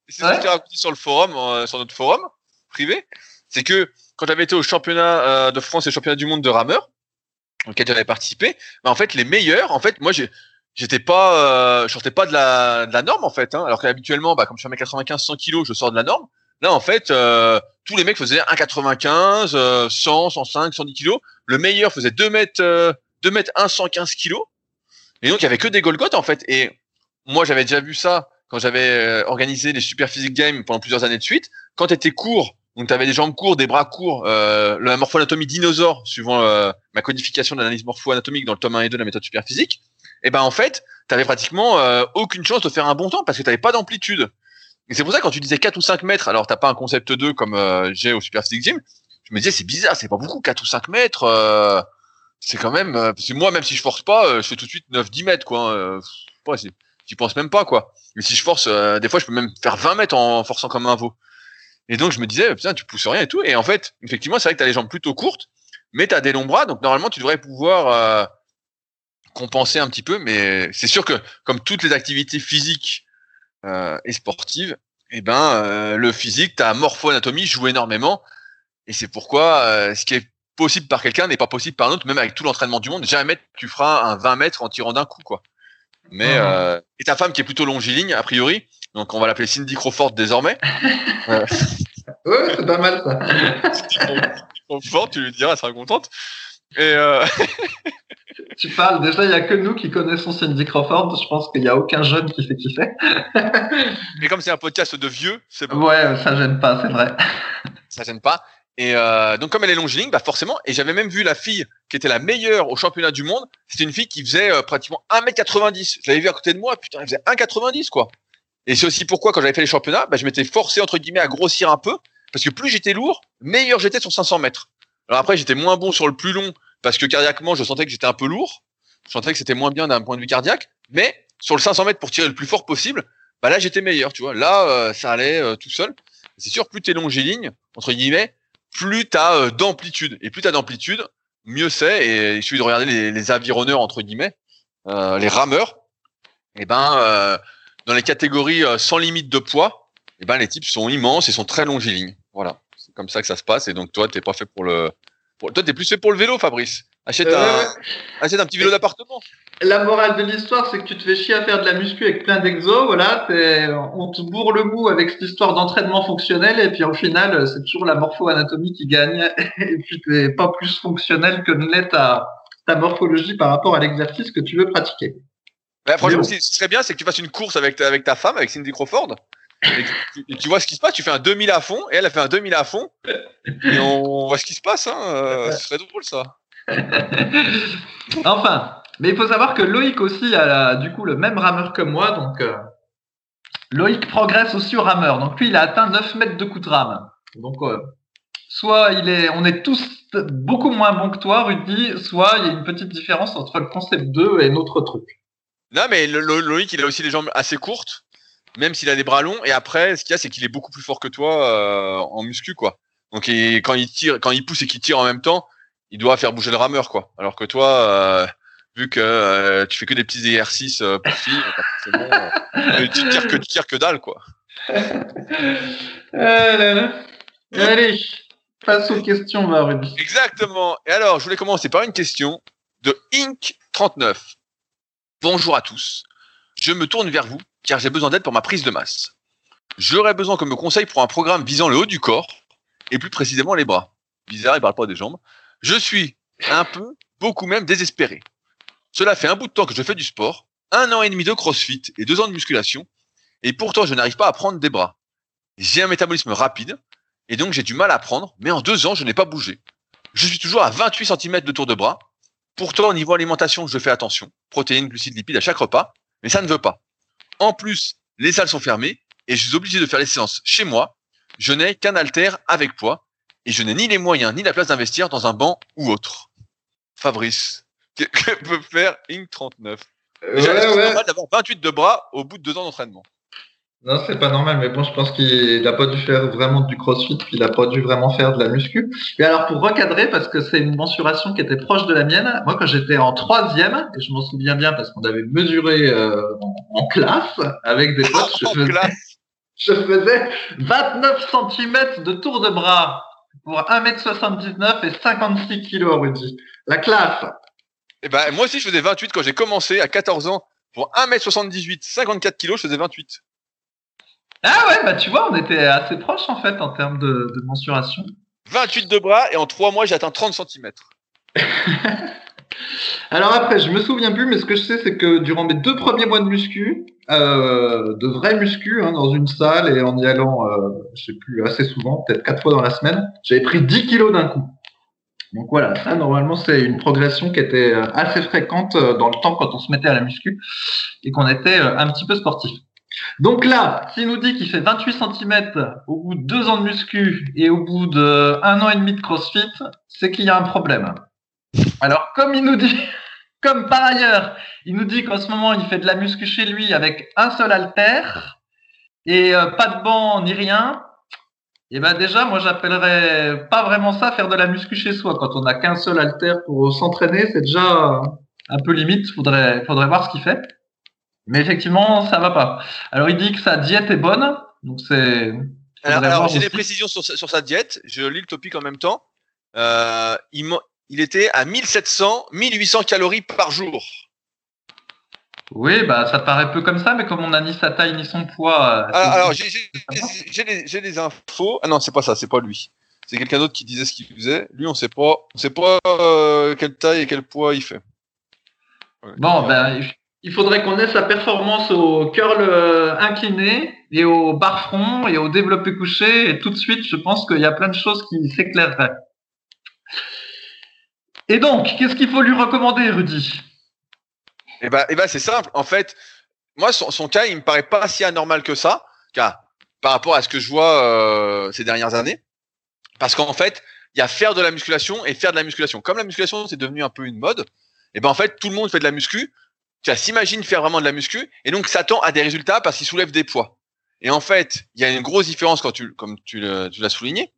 C'est ce que tu as raconté sur le forum, euh, sur notre forum privé. C'est que quand j'avais été au championnat euh, de France et au championnat du monde de rameur, auquel j'avais participé, bah, en fait, les meilleurs, en fait, moi, j'ai, j'étais pas, euh, je sortais pas de la, de la norme, en fait. Hein, alors qu'habituellement, bah, comme je suis 1m95, 100 kg, je sors de la norme. Là, en fait, euh, tous les mecs faisaient 1,95, euh, 100, 105, 110 kilos. Le meilleur faisait 2 mètres, euh, 2 mètres 1, 115 kilos. Et donc, il y avait que des Golgoth, en fait. Et moi, j'avais déjà vu ça quand j'avais euh, organisé les Super Physique Games pendant plusieurs années de suite, quand tu étais court, donc tu avais des jambes courtes, des bras courts, euh, la morpho-anatomie dinosaure, suivant euh, ma codification de l'analyse morpho-anatomique dans le tome 1 et 2 de la méthode Super Physique, et ben en fait, tu avais pratiquement euh, aucune chance de faire un bon temps parce que tu n'avais pas d'amplitude. Et c'est pour ça quand tu disais 4 ou 5 mètres, alors t'as pas un concept 2 comme euh, j'ai au Super Physique Gym, je me disais c'est bizarre, c'est pas beaucoup 4 ou 5 mètres. euh, c'est quand même euh, parce que moi même si je force pas, euh, je fais tout de suite 9 10 mètres quoi. hein, euh, ouais, c'est- j'y pense même pas quoi. Mais si je force euh, des fois je peux même faire 20 mètres en forçant comme un veau. Et donc je me disais putain tu pousses rien et tout et en fait effectivement c'est vrai que tu as les jambes plutôt courtes mais tu as des longs bras donc normalement tu devrais pouvoir euh, compenser un petit peu mais c'est sûr que comme toutes les activités physiques et sportives et ben le physique ta morpho-anatomie joue énormément et c'est pourquoi euh, ce qui est possible par quelqu'un n'est pas possible par un autre même avec tout l'entraînement du monde jamais tu feras un 20 mètres en tirant d'un coup quoi mais Mhm. euh, et ta femme qui est plutôt longiligne a priori donc on va l'appeler Cindy Crawford désormais Ouais, c'est pas mal ça. Crawford tu lui diras elle sera contente et euh, Tu parles, déjà, il n'y a que nous qui connaissons Cindy Crawford. Je pense qu'il n'y a aucun jeune qui sait qui c'est. mais comme c'est un podcast de vieux c'est bon Ouais, ça gêne pas, c'est vrai. ça gêne pas. Et euh, donc comme elle est longiligne, bah forcément, et j'avais même vu la fille qui était la meilleure au championnat du monde, c'était une fille qui faisait euh, pratiquement 1m90. Je l'avais vu à côté de moi, putain, elle faisait 1m90 quoi. Et c'est aussi pourquoi quand j'avais fait les championnats, bah, je m'étais forcé entre guillemets à grossir un peu, parce que plus j'étais lourd, meilleur j'étais sur 500 mètres. Alors après j'étais moins bon sur le plus long, parce que cardiaquement je sentais que j'étais un peu lourd, je sentais que c'était moins bien d'un point de vue cardiaque, mais sur le 500 mètres pour tirer le plus fort possible, bah là j'étais meilleur, tu vois. Là euh, ça allait euh, tout seul. C'est sûr, plus t'es longiligne, entre guillemets, plus tu as d'amplitude. Et plus tu d'amplitude, mieux c'est. Et il suffit de regarder les, avironneurs, entre guillemets, euh, les rameurs. Et ben, euh, dans les catégories euh, sans limite de poids, et ben, les types sont immenses et sont très longilignes. Voilà. C'est comme ça que ça se passe. Et donc, toi, t'es pas fait pour le. Toi, t'es plus fait pour le vélo, Fabrice. Achète, Euh, un... Achète un petit vélo d'appartement. La morale de l'histoire, c'est que tu te fais chier à faire de la muscu avec plein d'exos. Voilà, on te bourre le bout avec cette histoire d'entraînement fonctionnel. Et puis au final, c'est toujours la morpho-anatomie qui gagne. Et puis t'es pas plus fonctionnel que ne l'est ta, ta morphologie par rapport à l'exercice que tu veux pratiquer. Ouais, franchement, bon. ce qui serait bien, c'est que tu fasses une course avec ta, avec ta femme, avec Cindy Crawford. Et que tu, et tu vois ce qui se passe. Tu fais un 2000 à fond, et elle a fait un 2000 à fond. Et on voit ce qui se passe. Hein. euh, ce serait drôle, ça. Enfin, mais il faut savoir que Loïc aussi a du coup le même rameur que moi, donc euh, Loïc progresse aussi au rameur. Donc lui, il a atteint 9 mètres de coup de rame. Donc euh, soit il est, on est tous beaucoup moins bons que toi, Rudy, soit il y a une petite différence entre le concept 2 et notre truc. Non, mais Loïc, il a aussi les jambes assez courtes, même s'il a des bras longs. Et après, ce qu'il y a, c'est qu'il est beaucoup plus fort que toi euh, en muscu, quoi. Donc, quand il tire, quand il pousse et qu'il tire en même temps, il doit faire bouger le rameur, quoi. Alors que toi, euh, vu que euh, tu fais que des petits exercices euh, pour filles, bah, forcément, euh, tu tires que tu tires que dalle, quoi. Ah là là. Allez, passe aux questions, va, Rudy. Exactement. Et alors, je voulais commencer par une question de Inc39. Bonjour à tous. Je me tourne vers vous car j'ai besoin d'aide pour ma prise de masse. J'aurais besoin qu'on me conseille pour un programme visant le haut du corps et plus précisément les bras. Bizarre, il parle pas des jambes. Je suis un peu, beaucoup même désespéré. Cela fait un bout de temps que je fais du sport, un an et demi de crossfit et deux ans de musculation, et pourtant je n'arrive pas à prendre des bras. J'ai un métabolisme rapide, et donc j'ai du mal à prendre, mais en deux ans je n'ai pas bougé. Je suis toujours à 28 cm de tour de bras. Pourtant, au niveau alimentation, je fais attention. Protéines, glucides, lipides à chaque repas. Mais ça ne veut pas. En plus, les salles sont fermées et je suis obligé de faire les séances chez moi. Je n'ai qu'un halter avec poids et je n'ai ni les moyens ni la place d'investir dans un banc ou autre. Fabrice, que, que peut faire Inc 39 Déjà, est-ce que c'est normal d'avoir 28 de bras au bout de deux ans d'entraînement? Non, c'est pas normal, mais bon, je pense qu'il a pas dû faire vraiment du crossfit, puis il a pas dû vraiment faire de la muscu. Et alors, pour recadrer, parce que c'est une mensuration qui était proche de la mienne, moi, quand j'étais en troisième, et je m'en souviens bien parce qu'on avait mesuré euh, en, en classe avec des potes, je faisais, je faisais 29 cm de tour de bras pour 1m79 et 56 kg, Rudy. La classe. Eh ben, moi aussi, je faisais 28 quand j'ai commencé à 14 ans. Pour 1m78, 54 kg, je faisais 28. Ah ouais, bah tu vois, on était assez proches en fait en termes de, de mensuration. 28 de bras et en 3 mois, j'ai atteint 30 cm. Alors après, je me souviens plus, mais ce que je sais, c'est que durant mes deux premiers mois de muscu, euh, de vrai muscu, hein, dans une salle et en y allant, euh, je sais plus, assez souvent, peut-être quatre fois dans la semaine, j'avais pris 10 kilos d'un coup. Donc voilà, ça normalement c'est une progression qui était euh, assez fréquente euh, dans le temps quand on se mettait à la muscu et qu'on était un petit peu sportif. Donc là, s'il nous dit qu'il fait 28 cm au bout de deux ans de muscu et au bout de un an et demi de CrossFit, c'est qu'il y a un problème. Alors comme il nous dit, comme par ailleurs, il nous dit qu'en ce moment il fait de la muscu chez lui avec un seul halter et pas de banc ni rien, et eh ben déjà, moi j'appellerais pas vraiment ça faire de la muscu chez soi. Quand on n'a qu'un seul halter pour s'entraîner, c'est déjà un peu limite. Faudrait, faudrait voir ce qu'il fait. Mais effectivement, ça va pas. Alors il dit que sa diète est bonne, donc c'est. Alors, j'ai des précisions sur, sur, sa diète. Je lis le topic en même temps. Euh, il, il était à 1700, 1800 calories par jour. Oui, bah ça paraît peu comme ça, mais comme on a ni sa taille ni son poids. Euh, alors, j'ai des infos. Ah non, c'est pas ça, c'est pas lui. C'est quelqu'un d'autre qui disait ce qu'il faisait. Lui, on sait pas, on sait pas euh, quelle taille et quel poids il fait. bon, ben il faudrait qu'on ait sa performance au curl euh, incliné et au bar front et au développé couché. Et tout de suite, je pense qu'il y a plein de choses qui s'éclaireraient. Et donc, qu'est-ce qu'il faut lui recommander, Rudy? Eh eh ben c'est simple. En fait, moi, son, son, cas, il me paraît pas si anormal que ça, car, par rapport à ce que je vois euh, ces dernières années. Parce qu'en fait, il y a faire de la musculation et faire de la musculation. Comme la musculation, c'est devenu un peu une mode, et eh ben en fait, tout le monde fait de la muscu. Tu s'imagine faire vraiment de la muscu, et donc s'attend à des résultats parce qu'il soulève des poids. Et en fait, il y a une grosse différence quand tu, comme tu l'as souligné,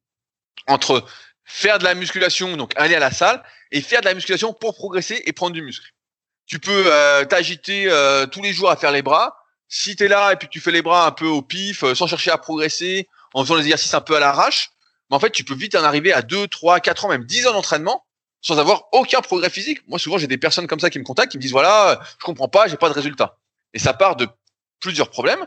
entre faire de la musculation, donc aller à la salle, et faire de la musculation pour progresser et prendre du muscle tu peux euh, t'agiter euh, tous les jours à faire les bras. Si tu es là et puis tu fais les bras un peu au pif, euh, sans chercher à progresser, en faisant les exercices un peu à l'arrache, mais en fait, tu peux vite en arriver à 2, 3, 4 ans, même 10 ans d'entraînement sans avoir aucun progrès physique. Moi, souvent, j'ai des personnes comme ça qui me contactent, qui me disent, voilà, je comprends pas, j'ai pas de résultat. Et ça part de plusieurs problèmes.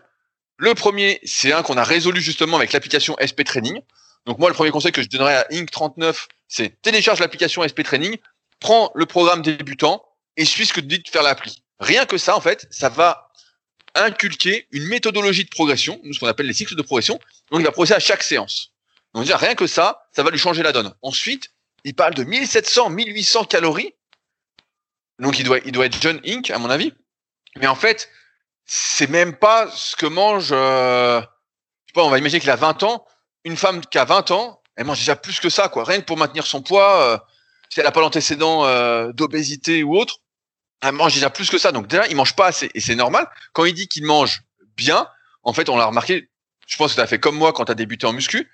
Le premier, c'est un qu'on a résolu justement avec l'application SP Training. Donc moi, le premier conseil que je donnerais à Inc39, c'est télécharge l'application SP Training, prends le programme débutant, et suis ce que te dit de faire l'appli. Rien que ça, en fait, ça va inculquer une méthodologie de progression, ce qu'on appelle les cycles de progression. Donc, il va progresser à chaque séance. Donc, déjà, rien que ça, ça va lui changer la donne. Ensuite, il parle de 1700, 1800 calories. Donc, il doit, il doit être jeune Inc, à mon avis. Mais en fait, c'est même pas ce que mange, euh, je sais pas, on va imaginer qu'il a 20 ans. Une femme qui a 20 ans, elle mange déjà plus que ça, quoi. Rien que pour maintenir son poids, euh, si elle n'a pas l'antécédent euh, d'obésité ou autre, elle mange déjà plus que ça. Donc déjà, il mange pas assez. Et c'est normal. Quand il dit qu'il mange bien, en fait, on l'a remarqué, je pense que tu as fait comme moi quand tu as débuté en muscu.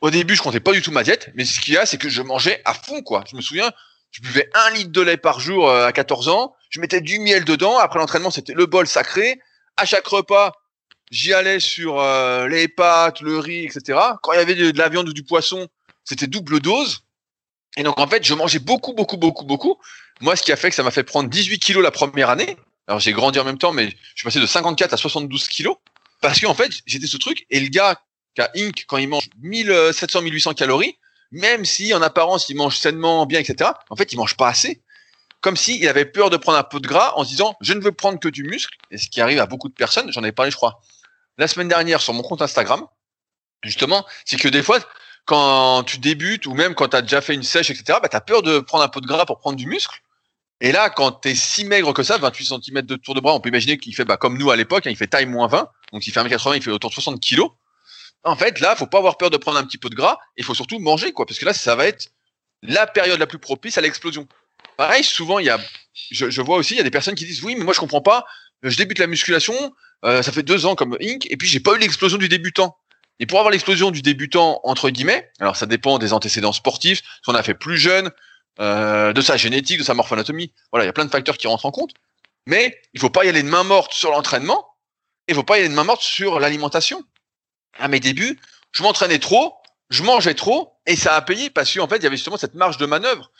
Au début, je comptais pas du tout ma diète, mais ce qu'il y a, c'est que je mangeais à fond, quoi. Je me souviens, je buvais un litre de lait par jour euh, à 14 ans. Je mettais du miel dedans. Après l'entraînement, c'était le bol sacré. À chaque repas, j'y allais sur euh, les pâtes, le riz, etc. Quand il y avait de, la viande ou du poisson, c'était double dose. Et donc, en fait, je mangeais beaucoup, beaucoup, beaucoup, beaucoup. Moi, ce qui a fait que ça m'a fait prendre 18 kilos la première année. Alors, j'ai grandi en même temps, mais je suis passé de 54 à 72 kilos. Parce qu'en fait, j'étais ce truc. Et le gars qui a Inc, quand il mange 1700, 1800 calories, même si en apparence il mange sainement, bien, etc., en fait, il mange pas assez. Comme s'il avait peur de prendre un peu de gras en se disant, je ne veux prendre que du muscle. Et ce qui arrive à beaucoup de personnes, j'en ai parlé, je crois, la semaine dernière sur mon compte Instagram, justement, c'est que des fois, quand tu débutes ou même quand tu as déjà fait une sèche, etc., bah, tu as peur de prendre un peu de gras pour prendre du muscle. Et là, quand tu es si maigre que ça, 28 cm de tour de bras, on peut imaginer qu'il fait bah, comme nous à l'époque, hein, il fait taille moins 20, donc s'il fait 1m80, il fait autour de 60 kg. En fait, là, faut pas avoir peur de prendre un petit peu de gras, il faut surtout manger, quoi, parce que là, ça va être la période la plus propice à l'explosion. Pareil, souvent, il y a, je, je, vois aussi, il y a des personnes qui disent, oui, mais moi, je comprends pas, je débute la musculation, euh, ça fait deux ans comme Inc, et puis j'ai pas eu l'explosion du débutant. Et pour avoir l'explosion du débutant, entre guillemets, alors ça dépend des antécédents sportifs, si on a fait plus jeune, euh, de sa génétique, de sa morphoanatomie, voilà, il y a plein de facteurs qui rentrent en compte, mais il faut pas y aller de main morte sur l'entraînement, et il faut pas y aller de main morte sur l'alimentation. À mes débuts, je m'entraînais trop, je mangeais trop, et ça a payé parce qu'en fait, il y avait justement cette marge de manœuvre.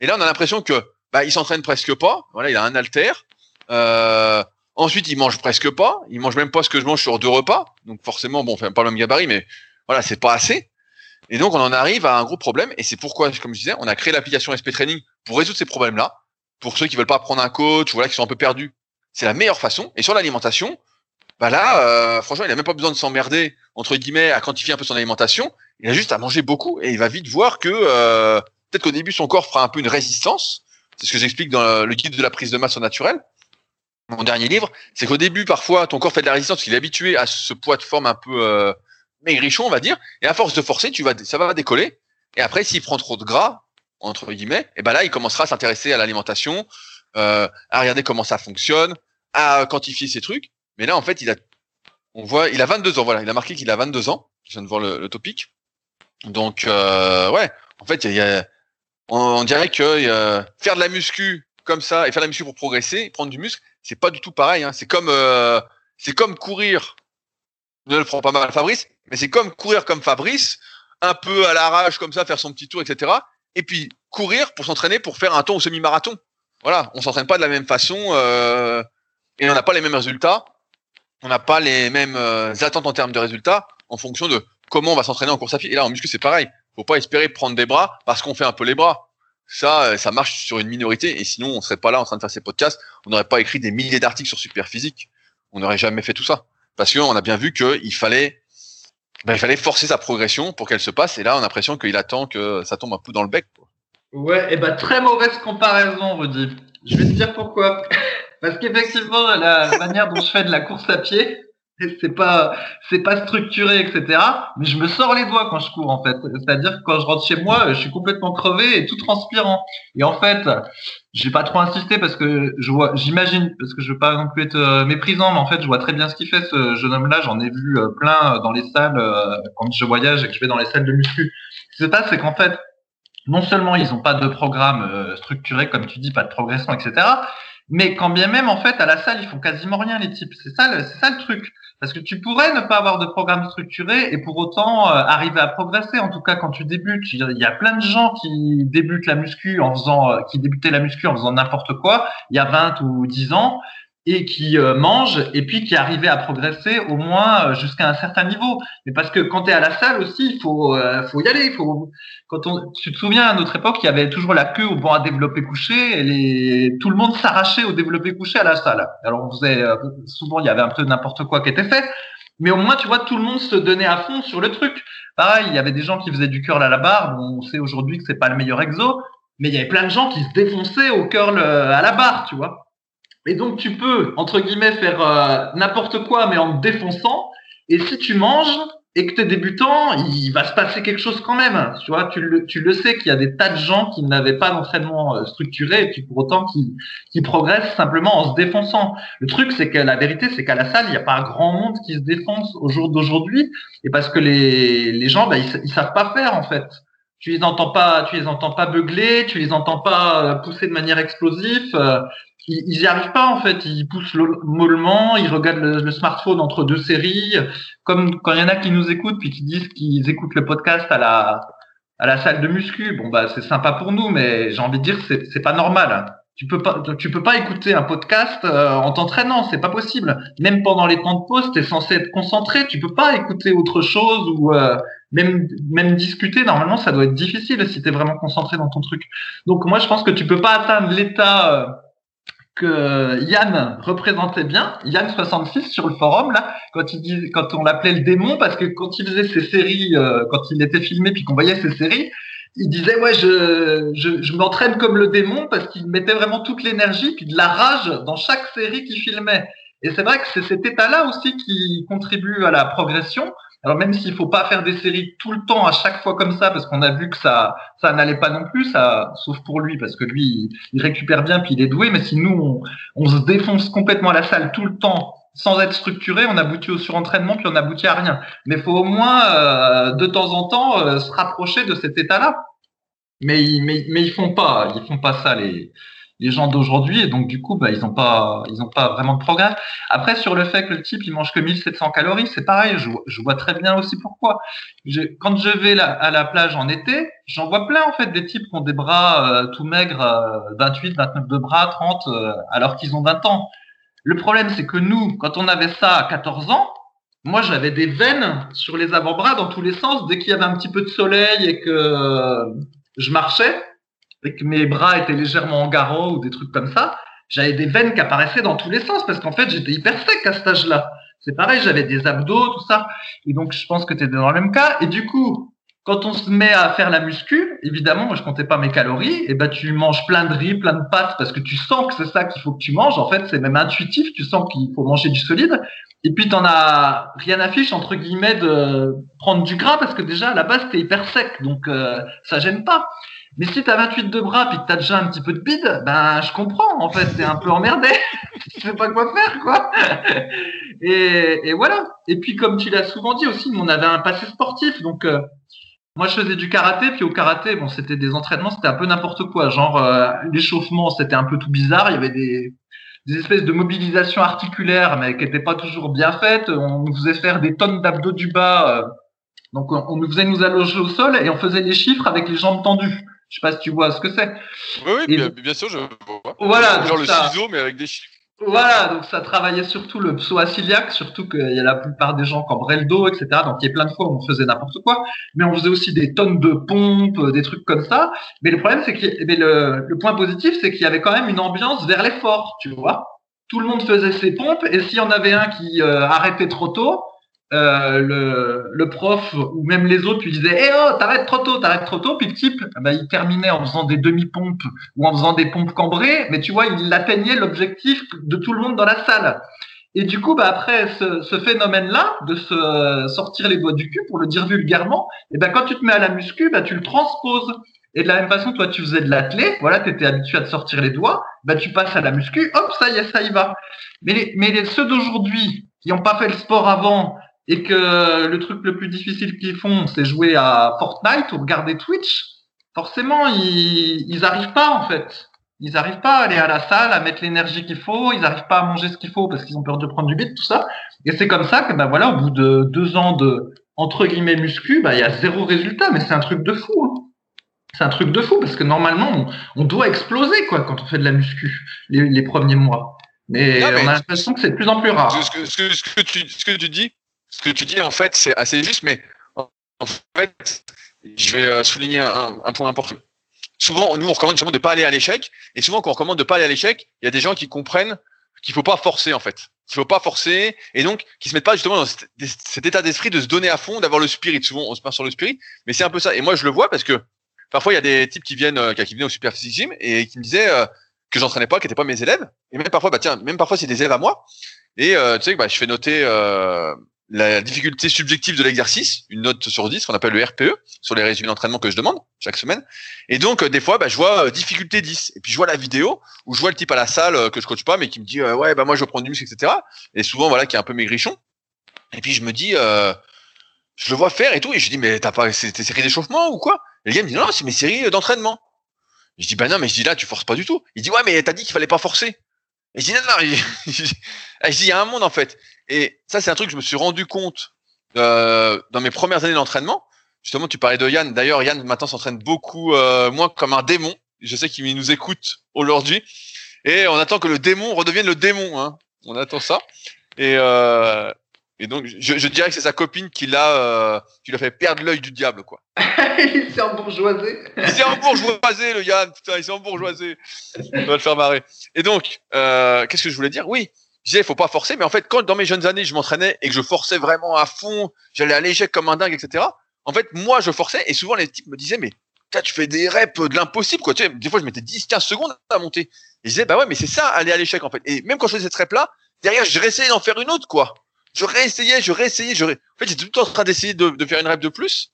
Et là, on a l'impression que bah, il s'entraîne presque pas. Voilà, il a un alter. Euh, Ensuite, il mange presque pas. Il mange même pas ce que je mange sur deux repas. Donc forcément, bon, on fait pas le même gabarit, mais voilà, c'est pas assez. Et donc, on en arrive à un gros problème. Et c'est pourquoi, comme je disais, on a créé l'application SP Training pour résoudre ces problèmes-là. pour ceux qui veulent pas prendre un coach, voilà, qui sont un peu perdus. C'est la meilleure façon. Et sur l'alimentation, bah là, euh, franchement, il a même pas besoin de s'emmerder entre guillemets à quantifier un peu son alimentation. Il a juste à manger beaucoup et il va vite voir que euh, peut-être qu'au début son corps fera un peu une résistance. C'est ce que j'explique dans le guide de la prise de masse au mon dernier livre. C'est qu'au début, parfois, ton corps fait de la résistance qu'il est habitué à ce poids de forme un peu euh, maigrichon, on va dire. Et à force de forcer, tu vas, ça va décoller. Et après, s'il prend trop de gras, entre guillemets, et ben là, il commencera à s'intéresser à l'alimentation, euh, à regarder comment ça fonctionne, à quantifier ses trucs. Mais là, en fait, il a, on voit, il a 22 ans. Voilà, il a marqué qu'il a 22 ans. Je viens de voir le, le topic. Donc, euh, ouais, en fait, il y a, on, dirait que euh, faire de la muscu comme ça et faire de la muscu pour progresser, prendre du muscle, c'est pas du tout pareil. Hein. C'est comme, euh, c'est comme courir. Ne le prends pas mal, Fabrice, mais c'est comme courir comme Fabrice, un peu à l'arrache comme ça, faire son petit tour, etc. Et puis courir pour s'entraîner pour faire un tour au semi-marathon. Voilà, on s'entraîne pas de la même façon euh, et on n'a pas les mêmes résultats. On n'a pas les mêmes euh, attentes en termes de résultats en fonction de comment on va s'entraîner en course à pied. Et là, en muscu, c'est pareil. Faut pas espérer prendre des bras parce qu'on fait un peu les bras. Ça, euh, ça marche sur une minorité. Et sinon, on serait pas là en train de faire ces podcasts. On n'aurait pas écrit des milliers d'articles sur Superphysique. On n'aurait jamais fait tout ça. Parce qu'on a bien vu qu'il fallait, ben, il fallait forcer sa progression pour qu'elle se passe. Et là, on a l'impression qu'il attend que ça tombe un peu dans le bec. Quoi. Ouais, et bah très mauvaise comparaison, Rudy. Je vais te dire pourquoi. Parce qu'effectivement, la manière dont je fais de la course à pied, c'est pas c'est pas structuré etc mais je me sors les doigts quand je cours en fait. C'est-à-dire que quand je rentre chez moi je suis complètement crevé et tout transpirant. Et en fait j'ai pas trop insisté parce que je vois j'imagine parce que je veux pas non plus être euh, méprisant mais en fait je vois très bien ce qu'il fait ce jeune homme là j'en ai vu euh, plein dans les salles euh, quand je voyage et que je vais dans les salles de muscu. Ce qui se passe c'est qu'en fait non seulement ils ont pas de programme structuré comme tu dis pas de progression etc mais quand bien même, en fait, à la salle, ils font quasiment rien, les types. C'est ça, ça le truc. Parce que tu pourrais ne pas avoir de programme structuré et pour autant euh, arriver à progresser. En tout cas, quand tu débutes, il y a plein de gens qui débutent la muscu en faisant, euh, qui débutaient la muscu en faisant n'importe quoi, il y a 20 ou 10 ans, et qui euh, mange et puis qui arrivait à progresser au moins euh, jusqu'à un certain niveau. Mais parce que quand tu es à la salle aussi, il faut, euh, faut y aller. Faut, quand on, tu te souviens à notre époque, il y avait toujours la queue au banc à développer couché et les, tout le monde s'arrachait au développé couché à la salle. Alors on faisait souvent il y avait un peu n'importe quoi qui était fait, mais au moins tu vois tout le monde se donnait à fond sur le truc. Pareil, il y avait des gens qui faisaient du curl à la barre. Bon, on sait aujourd'hui que c'est pas le meilleur exo, mais il y avait plein de gens qui se défonçaient au curl à la barre, tu vois. Et donc tu peux, entre guillemets, faire euh, n'importe quoi, mais en te défonçant. Et si tu manges et que tu es débutant, il va se passer quelque chose quand même. Tu vois, tu le, tu le sais qu'il y a des tas de gens qui n'avaient pas d'entraînement euh, structuré et puis pour autant qui, qui progressent simplement en se défonçant. Le truc, c'est que la vérité, c'est qu'à la salle, il n'y a pas un grand monde qui se défonce au jour d'aujourd'hui. Et parce que les, les gens, bah, ils, ils savent pas faire en fait tu les entends pas, tu les entends pas beugler, tu les entends pas euh, pousser de manière explosive ils, ils y arrivent pas en fait. Ils poussent mollement, ils regardent le, smartphone entre deux séries. Comme quand il y en a qui nous écoutent puis qui disent qu'ils écoutent le podcast à la à la salle de muscu. Bon bah c'est sympa pour nous, mais j'ai envie de dire c'est c'est pas normal. Tu peux pas tu peux pas écouter un podcast euh, en t'entraînant, c'est pas possible. Même pendant les temps de pause, tu es censé être concentré. Tu peux pas écouter autre chose ou euh, même même discuter. Normalement, ça doit être difficile si tu es vraiment concentré dans ton truc. Donc moi, je pense que tu peux pas atteindre l'état euh, que Yann représentait bien, Yann 66 sur le forum là, quand il quand on l'appelait le démon, parce que quand il faisait ses séries, euh, quand il était filmé puis qu'on voyait ses séries, il disait ouais je je, je m'entraîne comme le démon parce qu'il mettait vraiment toute l'énergie puis de la rage dans chaque série qu'il filmait. Et c'est vrai que c'est cet état-là aussi qui contribue à la progression. Alors même s'il faut pas faire des séries tout le temps à chaque fois comme ça, parce qu'on a vu que ça ça n'allait pas non plus, ça, sauf pour lui, parce que lui il récupère bien puis il est doué. Mais si nous on, se défonce complètement la salle tout le temps sans être structuré, on aboutit au surentraînement puis on aboutit à rien. Mais faut au moins euh, de temps en temps euh, se rapprocher de cet état-là. Mais, mais mais ils font pas, ils font pas ça les les gens d'aujourd'hui et donc du coup bah ils ont pas ils ont pas vraiment de progrès. Après sur le fait que le type il mange que 1700 calories, c'est pareil, je, je, vois très bien aussi pourquoi. Je, quand je vais à la plage en été, j'en vois plein en fait des types qui ont des bras euh, tout maigres, 28, euh, 29 de bras, 30 euh, alors qu'ils ont 20 ans. Le problème c'est que nous quand on avait ça à 14 ans, moi j'avais des veines sur les avant-bras dans tous les sens dès qu'il y avait un petit peu de soleil et que je marchais que mes bras étaient légèrement en garrot ou des trucs comme ça, j'avais des veines qui apparaissaient dans tous les sens parce qu'en fait, j'étais hyper sec à cet âge-là. C'est pareil, j'avais des abdos, tout ça. Et donc, je pense que tu étais dans le même cas. Et du coup, quand on se met à faire la muscu, évidemment, moi je comptais pas mes calories, et ben tu manges plein de riz, plein de pâtes parce que tu sens que c'est ça qu'il faut que tu manges. En fait, c'est même intuitif, tu sens qu'il faut manger du solide. Et puis t'en as rien à fiche entre guillemets de prendre du gras parce que déjà à la base t'es hyper sec, donc euh, ça gêne pas. Mais si t'as 28 de bras puis que t'as déjà un petit peu de bide, ben je comprends. En fait, t'es un peu emmerdé, tu sais pas quoi faire quoi. Et, et voilà. Et puis comme tu l'as souvent dit aussi, on avait un passé sportif, donc euh, moi, je faisais du karaté, puis au karaté, bon, c'était des entraînements, c'était un peu n'importe quoi. Genre, euh, l'échauffement, c'était un peu tout bizarre. Il y avait des, des espèces de mobilisation articulaire, mais qui n'étaient pas toujours bien faites. On nous faisait faire des tonnes d'abdos du bas. Euh, donc, on, nous faisait nous allonger au sol et on faisait les chiffres avec les jambes tendues. Je sais pas si tu vois ce que c'est. Oui, oui, bien, sûr, je vois. Voilà. Genre le ciseau, mais avec des chiffres. Voilà, donc ça travaillait surtout le psoasiliaque, surtout qu'il y a la plupart des gens qui embraient le dos, etc. Donc il y a plein de fois où on faisait n'importe quoi, mais on faisait aussi des tonnes de pompes, des trucs comme ça. Mais le problème, c'est que le, le point positif, c'est qu'il y avait quand même une ambiance vers l'effort, tu vois. Tout le monde faisait ses pompes, et s'il y en avait un qui euh, arrêtait trop tôt, euh, le, le, prof ou même les autres lui disaient Eh oh, t'arrêtes trop tôt, t'arrêtes trop tôt. Puis le type, bah, il terminait en faisant des demi-pompes ou en faisant des pompes cambrées, mais tu vois, il atteignait l'objectif de tout le monde dans la salle. Et du coup, bah, après ce, ce phénomène-là, de se sortir les doigts du cul, pour le dire vulgairement, et eh ben quand tu te mets à la muscu, bah, tu le transposes. Et de la même façon, toi, tu faisais de l'athlé, voilà, tu étais habitué à te sortir les doigts, bah, tu passes à la muscu, hop, ça y est, ça y va. Mais, mais ceux d'aujourd'hui, qui n'ont pas fait le sport avant, et que le truc le plus difficile qu'ils font, c'est jouer à Fortnite ou regarder Twitch, forcément, ils, ils arrivent pas, en fait. Ils arrivent pas à aller à la salle, à mettre l'énergie qu'il faut, ils arrivent pas à manger ce qu'il faut parce qu'ils ont peur de prendre du bide, tout ça. Et c'est comme ça que, ben voilà, au bout de deux ans de, entre guillemets, muscu, ben, il y a zéro résultat, mais c'est un truc de fou. Hein. C'est un truc de fou parce que normalement, on, doit exploser, quoi, quand on fait de la muscu, les, les premiers mois. Mais, on a l'impression que c'est de plus en plus rare. Ce que, ce que, ce que, tu, ce que tu dis, ce que tu dis, en fait, c'est assez juste, mais en fait, je vais euh, souligner un, point important. Souvent, nous, on recommande justement de ne pas aller à l'échec. Et souvent, quand on recommande de ne pas aller à l'échec, il y a des gens qui comprennent qu'il faut pas forcer, en fait. Qu'il faut pas forcer. Et donc, qui se mettent pas justement dans cet, état d'esprit de se donner à fond, d'avoir le spirit. Souvent, on se part sur le spirit. Mais c'est un peu ça. Et moi, je le vois parce que parfois, il y a des types qui viennent, euh, qui venaient au Super Gym et qui me disaient euh, que j'entraînais pas, qui n'étaient pas mes élèves. Et même parfois, bah tiens, même parfois, c'est des élèves à moi. Et tu sais, bah, je fais noter la difficulté subjective de l'exercice, une note sur 10 qu'on appelle le RPE, sur les résumés d'entraînement que je demande chaque semaine. Et donc, euh, des fois, bah, je vois euh, difficulté 10. Et puis, je vois la vidéo où je vois le type à la salle euh, que je coach pas, mais qui me dit, ouais, bah, moi, je veux prendre du muscle, etc. Et souvent, voilà, qui est un peu maigrichon. Et puis, je me dis, je le vois faire et tout. Et je dis, mais t'as pas tes séries d'échauffement ou quoi? Et le gars me dit, non, c'est mes séries d'entraînement. Je dis, bah non, mais je dis là, tu forces pas du tout. Il dit, ouais, mais t'as dit qu'il fallait pas forcer. Et je dis, non, non, je dis, il y a un monde, en fait. Et ça, c'est un truc que je me suis rendu compte euh, dans mes premières années d'entraînement. Justement, tu parlais de Yann. D'ailleurs, Yann maintenant s'entraîne beaucoup euh, moins comme un démon. Je sais qu'il nous écoute aujourd'hui. Et on attend que le démon redevienne le démon. Hein. On attend ça. Et, euh, et donc, je, je, dirais que c'est sa copine qui l'a, euh, qui l'a fait perdre l'œil du diable, quoi. il s'est embourgeoisé. il s'est embourgeoisé, le Yann. Putain, il s'est embourgeoisé. On va le faire marrer. Et donc, euh, qu'est-ce que je voulais dire? Oui, je disais, faut pas forcer. Mais en fait, quand dans mes jeunes années, je m'entraînais et que je forçais vraiment à fond, j'allais à l'échec comme un dingue, etc. En fait, moi, je forçais et souvent les types me disaient, mais tu fais des reps de l'impossible, quoi. Tu sais, des fois, je mettais 10, 15 secondes à monter. Je disais, bah ouais, mais c'est ça, aller à l'échec, en fait. Et même quand je faisais cette rep-là, derrière, je réessayais d'en faire une autre, quoi. Je réessayais, je réessayais, je ré... En fait, j'étais tout le temps en train d'essayer de, de, faire une rep de plus.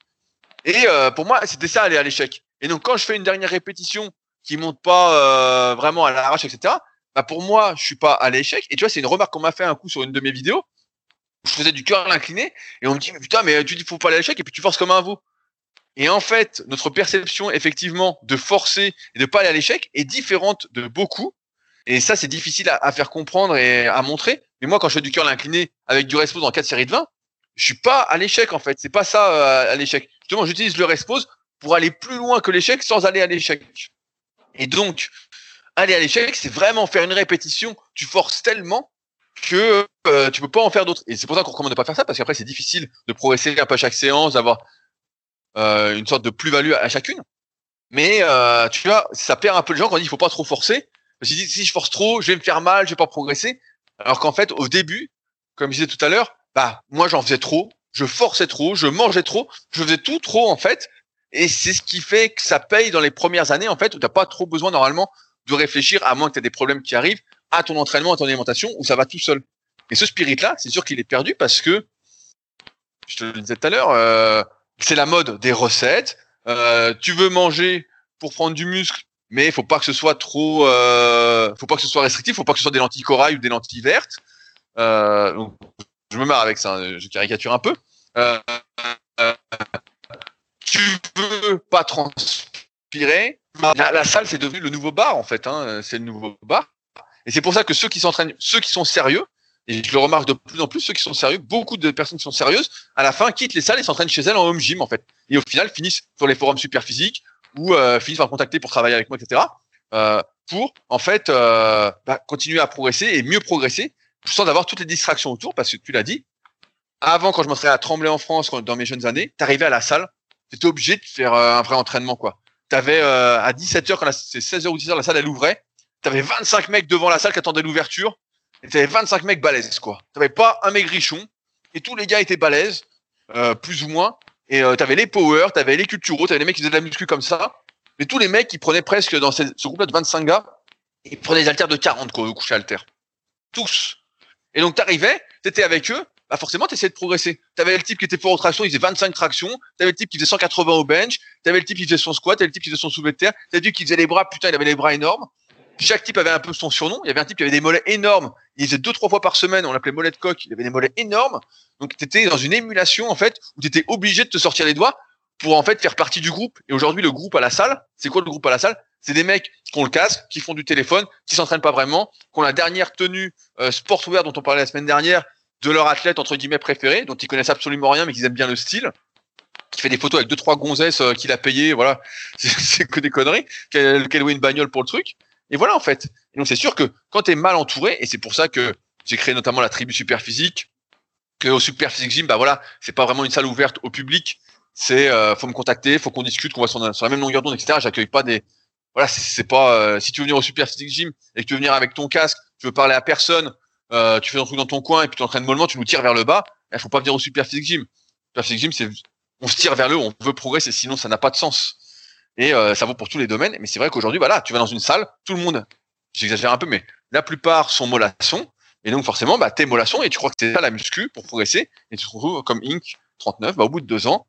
Et euh, pour moi, c'était ça, aller à l'échec. Et donc, quand je fais une dernière répétition qui monte pas euh, vraiment à l'arrache, etc., bah pour moi, je suis pas à l'échec. Et tu vois, c'est une remarque qu'on m'a fait un coup sur une de mes vidéos. Je faisais du cœur incliné et on me dit, mais putain, mais tu dis, faut pas aller à l'échec et puis tu forces comme un veau. Et en fait, notre perception, effectivement, de forcer et de pas aller à l'échec est différente de beaucoup. Et ça, c'est difficile à, faire comprendre et à montrer. Mais moi, quand je fais du cœur incliné avec du respose dans 4 séries de 20, je suis pas à l'échec, en fait. C'est pas ça, euh, à l'échec. Justement, j'utilise le respose pour aller plus loin que l'échec sans aller à l'échec. Et donc, aller à l'échec, c'est vraiment faire une répétition. Tu forces tellement que euh, tu peux pas en faire d'autres. Et c'est pour ça qu'on recommande de pas faire ça, parce qu'après c'est difficile de progresser un peu à chaque séance, d'avoir euh, une sorte de plus-value à chacune. Mais euh, tu vois, ça perd un peu de gens quand on dit il faut pas trop forcer. Parce que si je force trop, je vais me faire mal, je vais pas progresser. Alors qu'en fait, au début, comme je disais tout à l'heure, bah moi j'en faisais trop, je forçais trop, je mangeais trop, je faisais tout trop en fait. Et c'est ce qui fait que ça paye dans les premières années en fait où t'as pas trop besoin normalement de réfléchir à moins que tu aies des problèmes qui arrivent à ton entraînement, à ton alimentation où ça va tout seul. Et ce spirit là, c'est sûr qu'il est perdu parce que je te le disais tout à l'heure, euh, c'est la mode des recettes. Euh, tu veux manger pour prendre du muscle, mais il faut pas que ce soit trop, euh, faut pas que ce soit restrictif, faut pas que ce soit des lentilles corail ou des lentilles vertes. Euh, je me marre avec ça, hein, je caricature un peu. Tu veux pas transpirer. La, salle, c'est devenu le nouveau bar en fait. Hein, c'est le nouveau bar. Et c'est pour ça que ceux qui s'entraînent, ceux qui sont sérieux, et je le remarque de plus en plus, ceux qui sont sérieux, beaucoup de personnes qui sont sérieuses, à la fin quittent les salles et s'entraînent chez elles en home gym en fait. Et au final finissent sur les forums super physiques ou euh, finissent par me contacter pour travailler avec moi, etc. Euh, pour en fait euh, bah, continuer à progresser et mieux progresser sans avoir toutes les distractions autour, parce que tu l'as dit. Avant, quand je m'entraînais à Tremblay en France, dans mes jeunes années, t'arrivais à la salle, t'étais obligé de faire un vrai entraînement quoi. T'avais euh, à 17h quand c'est 16h ou 17h la salle elle ouvrait, t'avais 25 mecs devant la salle qui attendaient l'ouverture et t'avais 25 mecs balèzes, quoi. T'avais pas un maigrichon. Et tous les gars étaient balèzes, euh, plus ou moins. Et euh, t'avais les power, t'avais les culturaux, t'avais les mecs qui faisaient de la muscu comme ça. Mais tous les mecs, ils prenaient presque, dans ce, groupe-là de 25 gars, ils prenaient des haltères de 40, quoi, au coucher haltère. Tous. Et donc t'arrivais, t'étais avec eux, bah forcément t'essayais de progresser. T'avais le type qui était fort aux tractions, il faisait 25 tractions. T'avais le type qui faisait 180 au bench. T'avais le type qui faisait son squat. T'avais le type qui faisait son soulevé de terre. T'avais le type qui faisait les bras. Putain, il avait les bras énormes. Chaque type avait un peu son surnom. Il y avait un type qui avait des mollets énormes. Il faisait deux, trois fois par semaine. On l'appelait mollet de coq. Il avait des mollets énormes. Donc, tu étais dans une émulation, en fait, où tu étais obligé de te sortir les doigts pour, en fait, faire partie du groupe. Et aujourd'hui, le groupe à la salle, c'est quoi le groupe à la salle? C'est des mecs qui ont le casque, qui font du téléphone, qui s'entraînent pas vraiment, qui ont la dernière tenue euh, sportwear dont on parlait la semaine dernière de leur athlète, entre guillemets, préféré, dont ils connaissent absolument rien, mais qu'ils aiment bien le style qui fait des photos avec deux trois gonzesses euh, qu'il a payé, voilà, c'est que des conneries, qu'elle qu loué une bagnole pour le truc. Et voilà en fait. Et donc c'est sûr que quand tu es mal entouré, et c'est pour ça que j'ai créé notamment la tribu super physique, que au super physique gym, bah voilà, c'est pas vraiment une salle ouverte au public. C'est euh, faut me contacter, faut qu'on discute, qu'on va sur, sur, la même longueur d'onde, etc. J'accueille pas des voilà, c'est pas euh, si tu veux venir au super physique gym et que tu veux venir avec ton casque, tu veux parler à personne, euh, tu fais un truc dans ton coin et puis tu entraînes mollement, tu nous tires vers le bas. Il faut pas venir au super physique gym. Super physique gym, c'est on se tire vers le haut, on veut progresser, sinon ça n'a pas de sens. Et euh, ça vaut pour tous les domaines. Mais c'est vrai qu'aujourd'hui, voilà, tu vas dans une salle, tout le monde, j'exagère un peu, mais la plupart sont mollassons. Et donc forcément, bah, t'es mollasson et tu crois que c'est ça la muscu pour progresser. Et tu te retrouves comme Inc. 39, bah, au bout de deux ans,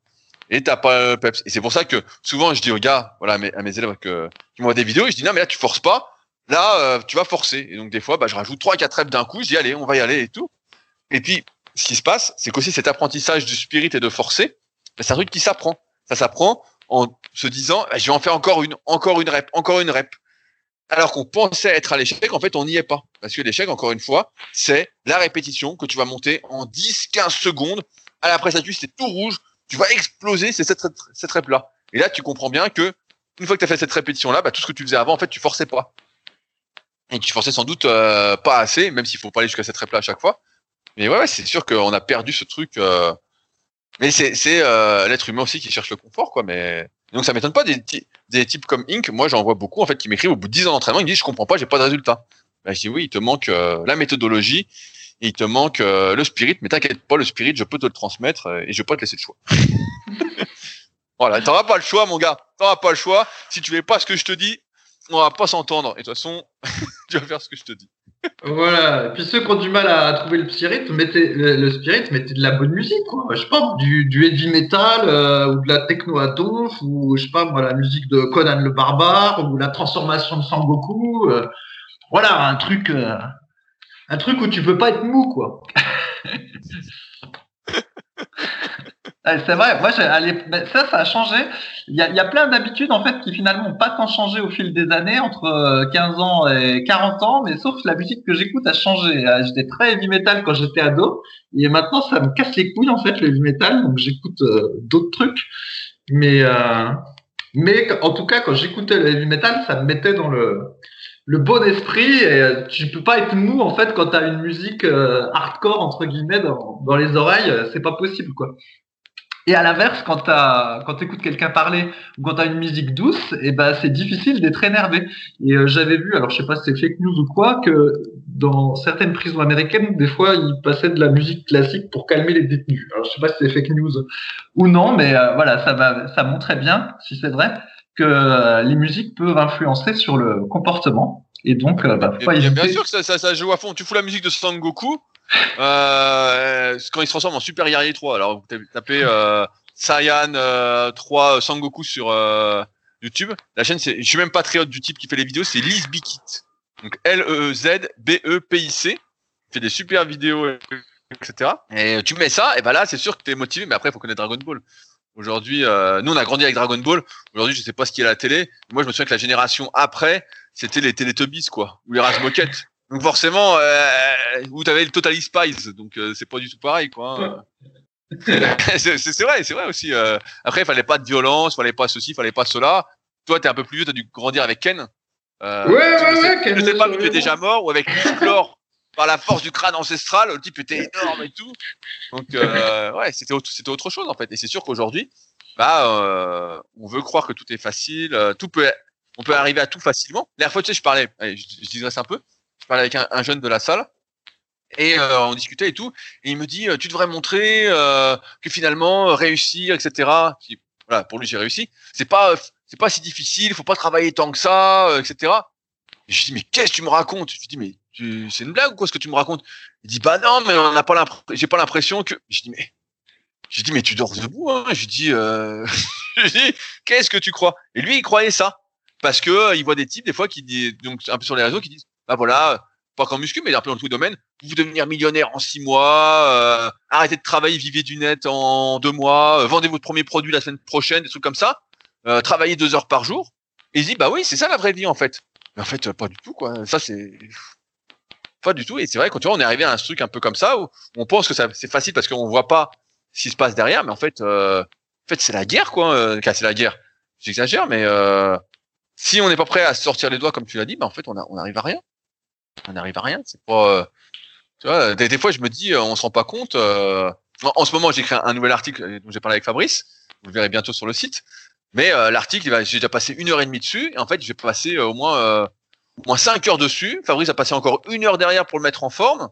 et t'as pas le peps. Et c'est pour ça que souvent je dis aux gars, voilà, à mes, élèves qui m'envoient des vidéos, je dis non mais là tu forces pas, là euh, tu vas forcer. Et donc des fois, bah, je rajoute trois, quatre reps d'un coup, je dis allez, on va y aller et tout. Et puis ce qui se passe, c'est qu'aussi cet apprentissage du spirit et de forcer, bah, c'est un truc qui s'apprend. Ça s'apprend en se disant, bah, je vais en faire encore une, encore une rep, encore une rep. Alors qu'on pensait être à l'échec, en fait, on n'y est pas. Parce que l'échec, encore une fois, c'est la répétition que tu vas monter en 10, 15 secondes. À la presse c'est tout rouge. Tu vas exploser, c'est cette, cette rep-là. Et là, tu comprends bien que, une fois que tu as fait cette répétition-là, bah, tout ce que tu faisais avant, en fait, tu forçais pas. Et tu forçais sans doute euh, pas assez, même s'il faut pas aller jusqu'à cette rep-là à chaque fois. Mais ouais, ouais c'est sûr qu'on a perdu ce truc. Euh, mais c'est euh, l'être humain aussi qui cherche le confort, quoi. Mais donc ça m'étonne pas des, des types comme Inc. Moi, j'en vois beaucoup en fait qui m'écrivent au bout de 10 ans d'entraînement, ils me disent je comprends pas, j'ai pas de résultat. Ben, je dis oui, il te manque euh, la méthodologie, il te manque euh, le spirit, mais t'inquiète pas, le spirit, je peux te le transmettre et je vais pas te laisser le choix. voilà, t'auras pas le choix, mon gars. T'auras pas le choix. Si tu fais pas ce que je te dis, on va pas s'entendre. Et de toute façon, tu vas faire ce que je te dis voilà. Et puis ceux qui ont du mal à trouver le spirit, mettez le, spirit, mettez de la bonne musique, quoi. Je sais pas, du, du heavy metal euh, ou de la techno à ou je sais pas, la musique de Conan le barbare ou la transformation de Sangoku. Euh, voilà, un truc, euh, un truc où tu peux pas être mou, quoi. c'est vrai, moi, ben, ça, ça a changé. Il y a, plein d'habitudes, en fait, qui finalement n'ont pas tant changé au fil des années, entre 15 euh, ans et 40 ans, mais sauf la musique que j'écoute a changé. Euh, j'étais très heavy metal quand j'étais ado, et maintenant, ça me casse les couilles, en fait, le heavy metal, donc j'écoute euh, d'autres trucs. Mais, euh, mais en tout cas, quand j'écoutais le heavy metal, ça me mettait dans le, bon esprit et tu peux pas être mou en fait quand tu as une musique hardcore entre guillemets dans, dans les oreilles c'est pas possible quoi Et à l'inverse, quand tu quand écoutes quelqu'un parler ou quand tu as une musique douce, et eh ben c'est difficile d'être énervé. Et euh, j'avais vu, alors je sais pas si c'est fake news ou quoi, que dans certaines prisons américaines, des fois, ils passaient de la musique classique pour calmer les détenus. Alors je sais pas si c'est fake news ou non, mais euh, voilà, ça va, ça montrait bien, si c'est vrai, que euh, les musiques peuvent influencer sur le comportement. Et donc, bah, faut pas hésiter. Bien sûr que ça, ça, ça, joue à fond. Tu fous la musique de Sangoku, euh, quand il se transforme en Super Guerrier 3. Alors, vous tapez euh, Saiyan 3 euh, Sangoku sur euh, YouTube. La chaîne, c'est, je suis même patriote du type qui fait les vidéos, c'est Liz Bikit. Donc L-E-Z-B-E-P-I-C. Fait des super vidéos, etc. Et tu mets ça, et ben là, c'est sûr que tu es motivé, mais après, il faut connaître Dragon Ball. Aujourd'hui, euh, nous, on a grandi avec Dragon Ball. Aujourd'hui, je sais pas ce qu'il y a à la télé. Moi, je me souviens que la génération après, c'était les Teletubbies, quoi. Ou les Razmoquettes. Donc forcément, euh, vous avez le Total Spies, donc euh, c'est pas du tout pareil, quoi. Hein. c'est vrai, c'est vrai aussi. Euh. Après, il fallait pas de violence, il fallait pas ceci, il fallait pas cela. Toi, t'es un peu plus vieux, t'as dû grandir avec Ken. Euh, ouais, ouais, ouais. Ken, je sais pas, mais tu es déjà mort ou avec Musclor par la force du crâne ancestral, le type était énorme et tout. Donc euh, ouais, c'était autre, c'était autre chose en fait. Et c'est sûr qu'aujourd'hui, bah, on veut croire que tout est facile, tout peut, on peut arriver à tout facilement. La fois, tu sais, je parlais, allez, je, je digresse un peu je parlais avec un, jeune de la salle et euh, on discutait et tout. Et il me dit, euh, tu devrais montrer euh, que finalement réussir, etc. voilà, pour lui j'ai réussi. C'est pas, c'est pas si difficile. Faut pas travailler tant que ça, etc. Et je dis mais qu'est-ce que tu me racontes? Je dis mais c'est une blague ou quoi ce que tu me racontes? Il dit bah non mais on n'a pas j'ai pas l'impression que. Je dis mais je dis mais tu dors debout. Hein. Je dis, je dis qu'est-ce que tu crois? Et lui il croyait ça parce que il voit des types des fois qui disent donc un peu sur les réseaux qui disent bah voilà, pas qu'en muscu, mais un peu dans tout domaine, vous devenir millionnaire en six mois, euh, arrêtez de travailler, vivez du net en deux mois, euh, vendez votre premier produit la semaine prochaine, des trucs comme ça, euh, travaillez deux heures par jour. Et il dit, bah oui, c'est ça la vraie vie en fait. Mais en fait, pas du tout, quoi. Ça, c'est pas du tout. Et c'est vrai, quand tu vois, on est arrivé à un truc un peu comme ça, où on pense que c'est facile parce qu'on voit pas ce qui se passe derrière, mais en fait, en fait, c'est la guerre, quoi. Euh, c'est la guerre. J'exagère, mais si on n'est pas prêt à sortir les doigts, comme tu l'as dit, bah en fait, on, a, on arrive à rien on n'arrive à rien. C'est pas, euh, tu vois, des, fois je me dis, euh, on se rend pas compte. Euh, en, ce moment, j'écris un, un, nouvel article dont j'ai parlé avec Fabrice. Vous le verrez bientôt sur le site. Mais l'article, j'ai déjà passé une heure et demie dessus. Et en fait, j'ai passé au moins, moins cinq heures dessus. Fabrice a passé encore une heure derrière pour le mettre en forme.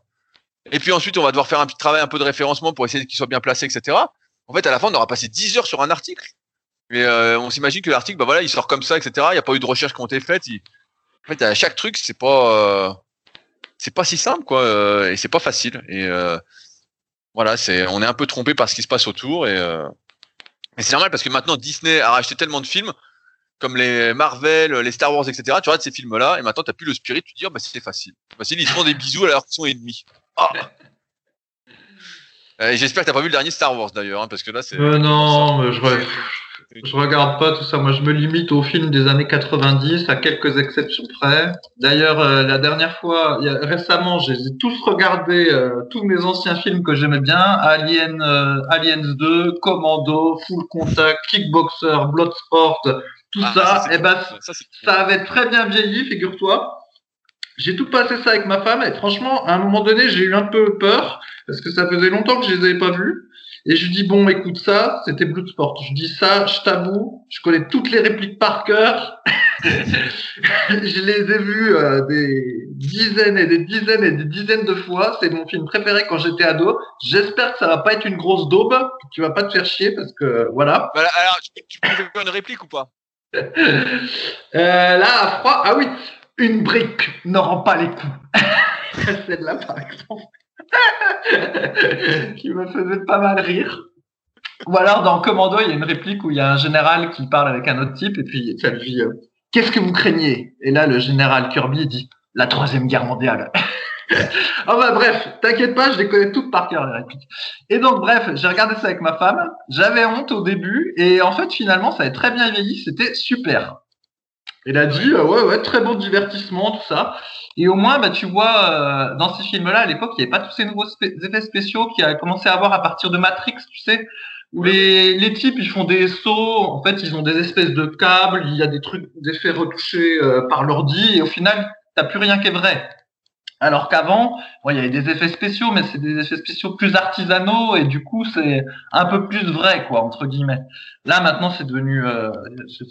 Et puis ensuite, on va devoir faire un petit travail un peu de référencement pour essayer qu'il soit bien placé, etc. En fait, à la fin, on aura passé 10 heures sur un article. Mais on s'imagine que l'article, bah voilà, il sort comme ça, etc. Il n'y a pas eu de recherche qui ont été faites. En fait, à chaque truc, c'est pas, c'est pas si simple quoi euh, et c'est pas facile et euh, voilà c'est on est un peu trompé par ce qui se passe autour et, euh, c'est normal parce que maintenant Disney a racheté tellement de films comme les Marvel, les Star Wars, etc. Tu regardes ces films-là et maintenant t'as plus le spirit, tu te dis oh, bah c'est facile, facile ils font des bisous alors qu'ils sont ennemis. Ah et j'espère que t'as pas vu le dernier Star Wars d'ailleurs hein, parce que là c'est. non, mais je, je regarde pas tout ça. Moi, je me limite aux films des années 90, à quelques exceptions près. D'ailleurs, euh, la dernière fois, y a, récemment, j'ai tous regardé euh, tous mes anciens films que j'aimais bien Alien, euh, Aliens 2, Commando, Full Contact, Kickboxer, Bloodsport, tout ah, ça. et eh ben, ça, ça avait très bien vieilli, figure-toi. J'ai tout passé ça avec ma femme et franchement, à un moment donné, j'ai eu un peu peur parce que ça faisait longtemps que je les avais pas vus. Et je lui dis, bon, écoute, ça, c'était Bloodsport. Je dis ça, je t'avoue, je connais toutes les répliques par cœur. je les ai vues euh, des dizaines et des dizaines et des dizaines de fois. C'est mon film préféré quand j'étais ado. J'espère que ça va pas être une grosse daube, que tu vas pas te faire chier parce que voilà. voilà alors, tu, peux faire une réplique ou pas? Euh, Là, à froid, ah oui, une brique ne rend pas les coups. Celle-là, par exemple. qui me faisait pas mal rire. Ou alors dans Commando, il y a une réplique où il y a un général qui parle avec un autre type et puis ça lui dit euh, Qu'est-ce que vous craignez? Et là, le général Kirby dit La troisième guerre mondiale. oh bref, t'inquiète pas, je les connais toutes par cœur les répliques. Et donc bref, j'ai regardé ça avec ma femme. J'avais honte au début et en fait finalement ça a très bien vieilli, c'était super. Elle a dit euh, ouais ouais très bon divertissement tout ça. Et au moins, bah, tu vois, euh, dans ces films-là, à l'époque, il n'y avait pas tous ces nouveaux effets spéciaux qu'il a commencé à avoir à partir de Matrix, tu sais, où les, les types, ils font des sauts, en fait, ils ont des espèces de câbles, il y a des trucs, d'effets retouchés euh, par l'ordi, et au final, t'as plus rien qui est vrai. Alors qu'avant, il y avait des effets spéciaux, mais c'est des effets spéciaux plus artisanaux et du coup c'est un peu plus vrai, quoi, entre guillemets. Là maintenant c'est devenu, euh,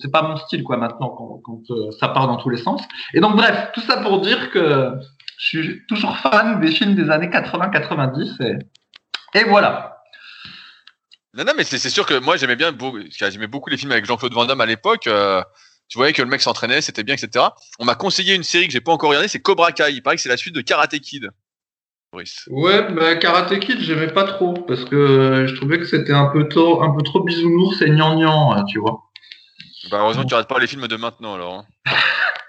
c'est pas mon style, quoi, maintenant quand, euh, ça part dans tous les sens. Et donc bref, tout ça pour dire que je suis toujours fan des films des années 80-90 et, et voilà. Non, non, mais c'est sûr que moi j'aimais bien, j'aimais beaucoup les films avec Jean-Claude Van Damme à l'époque. Euh, tu voyais que le mec s'entraînait, c'était bien, etc. On m'a conseillé une série que j'ai pas encore regardée, c'est Cobra Kai. Il paraît que c'est la suite de Karate Kid. Ouais, bah, Karate Kid, j'aimais pas trop parce que je trouvais que c'était un peu trop, un peu trop bisounours et gnangnan, hein, tu vois. Bah, heureusement que tu arrêtes pas les films de maintenant alors. Hein.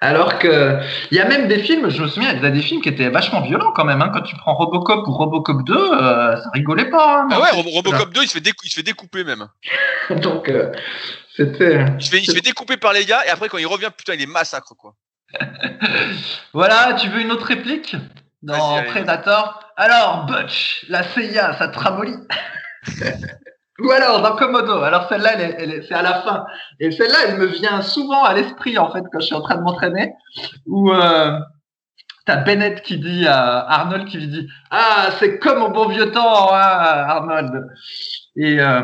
Alors que il y a même des films, je me souviens, il y a des films qui étaient vachement violents quand même. Hein. Quand tu prends Robocop ou Robocop 2, euh, ça rigolait pas. Hein, ah ouais, Robocop 2, il se, fait il se fait découper même. Donc euh, c'était. Il se, fait, il se fait découper par les gars et après quand il revient, putain, il est massacre quoi. voilà, tu veux une autre réplique? Dans Predator Alors, Butch, la CIA, ça te ramollit? Ou alors dans Komodo. Alors celle-là, elle, c'est à la fin. Et celle-là, elle me vient souvent à l'esprit en fait quand je suis en train de m'entraîner. Où euh, t'as Bennett qui dit à Arnold qui lui dit Ah, c'est comme au bon vieux temps, hein, Arnold. Et euh,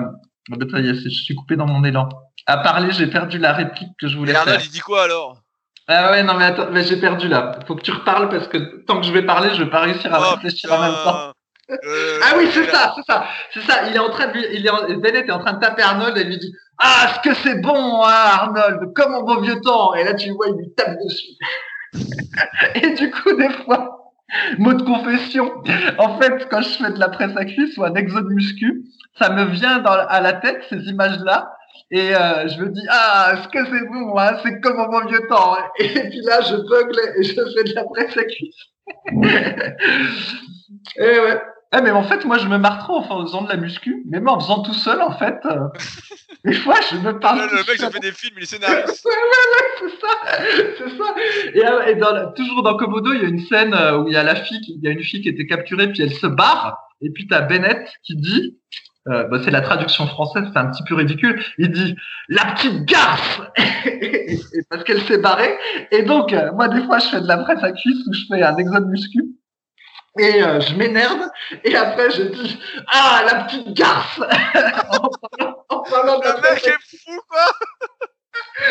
je suis coupé dans mon élan. À parler, j'ai perdu la réplique que je voulais. Arnold, il dit quoi alors? Ah ouais, non mais attends, mais j'ai perdu là. Faut que tu reparles parce que tant que je vais parler, je vais pas réussir à oh, réfléchir en même temps. Euh, ah oui, c'est ça, c'est ça, c'est ça. Il est en train de, il est Bennett est en train de taper Arnold et lui dit Ah, ce que c'est bon, hein, Arnold, comme en beau vieux temps. Et là, tu vois, il lui tape dessus. et du coup, des fois, mot de confession. En fait, quand je fais de la presse à cuisse ou un exode muscu, ça me vient dans, à la tête ces images-là. Et euh, je me dis, ah, ce que c'est bon, hein, c'est comme en bon vieux temps. Et puis là, je bugle et je fais de la presse cuisse. et ouais. Eh, mais en fait, moi, je me marre trop en faisant de la muscu, même en faisant tout seul, en fait. Euh, des fois, je me parle. le mec, ça fait des films, il est scénariste. ouais, ouais, ouais, c'est ça. C'est ça. Et, euh, et dans, toujours dans Komodo, il y a une scène euh, où il y a la fille, il y a une fille qui était capturée, puis elle se barre. Et puis, t'as Bennett qui dit, euh, bah, c'est la traduction française, c'est un petit peu ridicule. Il dit la petite garce parce qu'elle s'est barrée. Et donc, moi, des fois, je fais de la presse à cuisse où je fais un exode muscu. Et euh, je m'énerve. Et après je dis ah la petite garce en parlant, de le mec est fou quoi.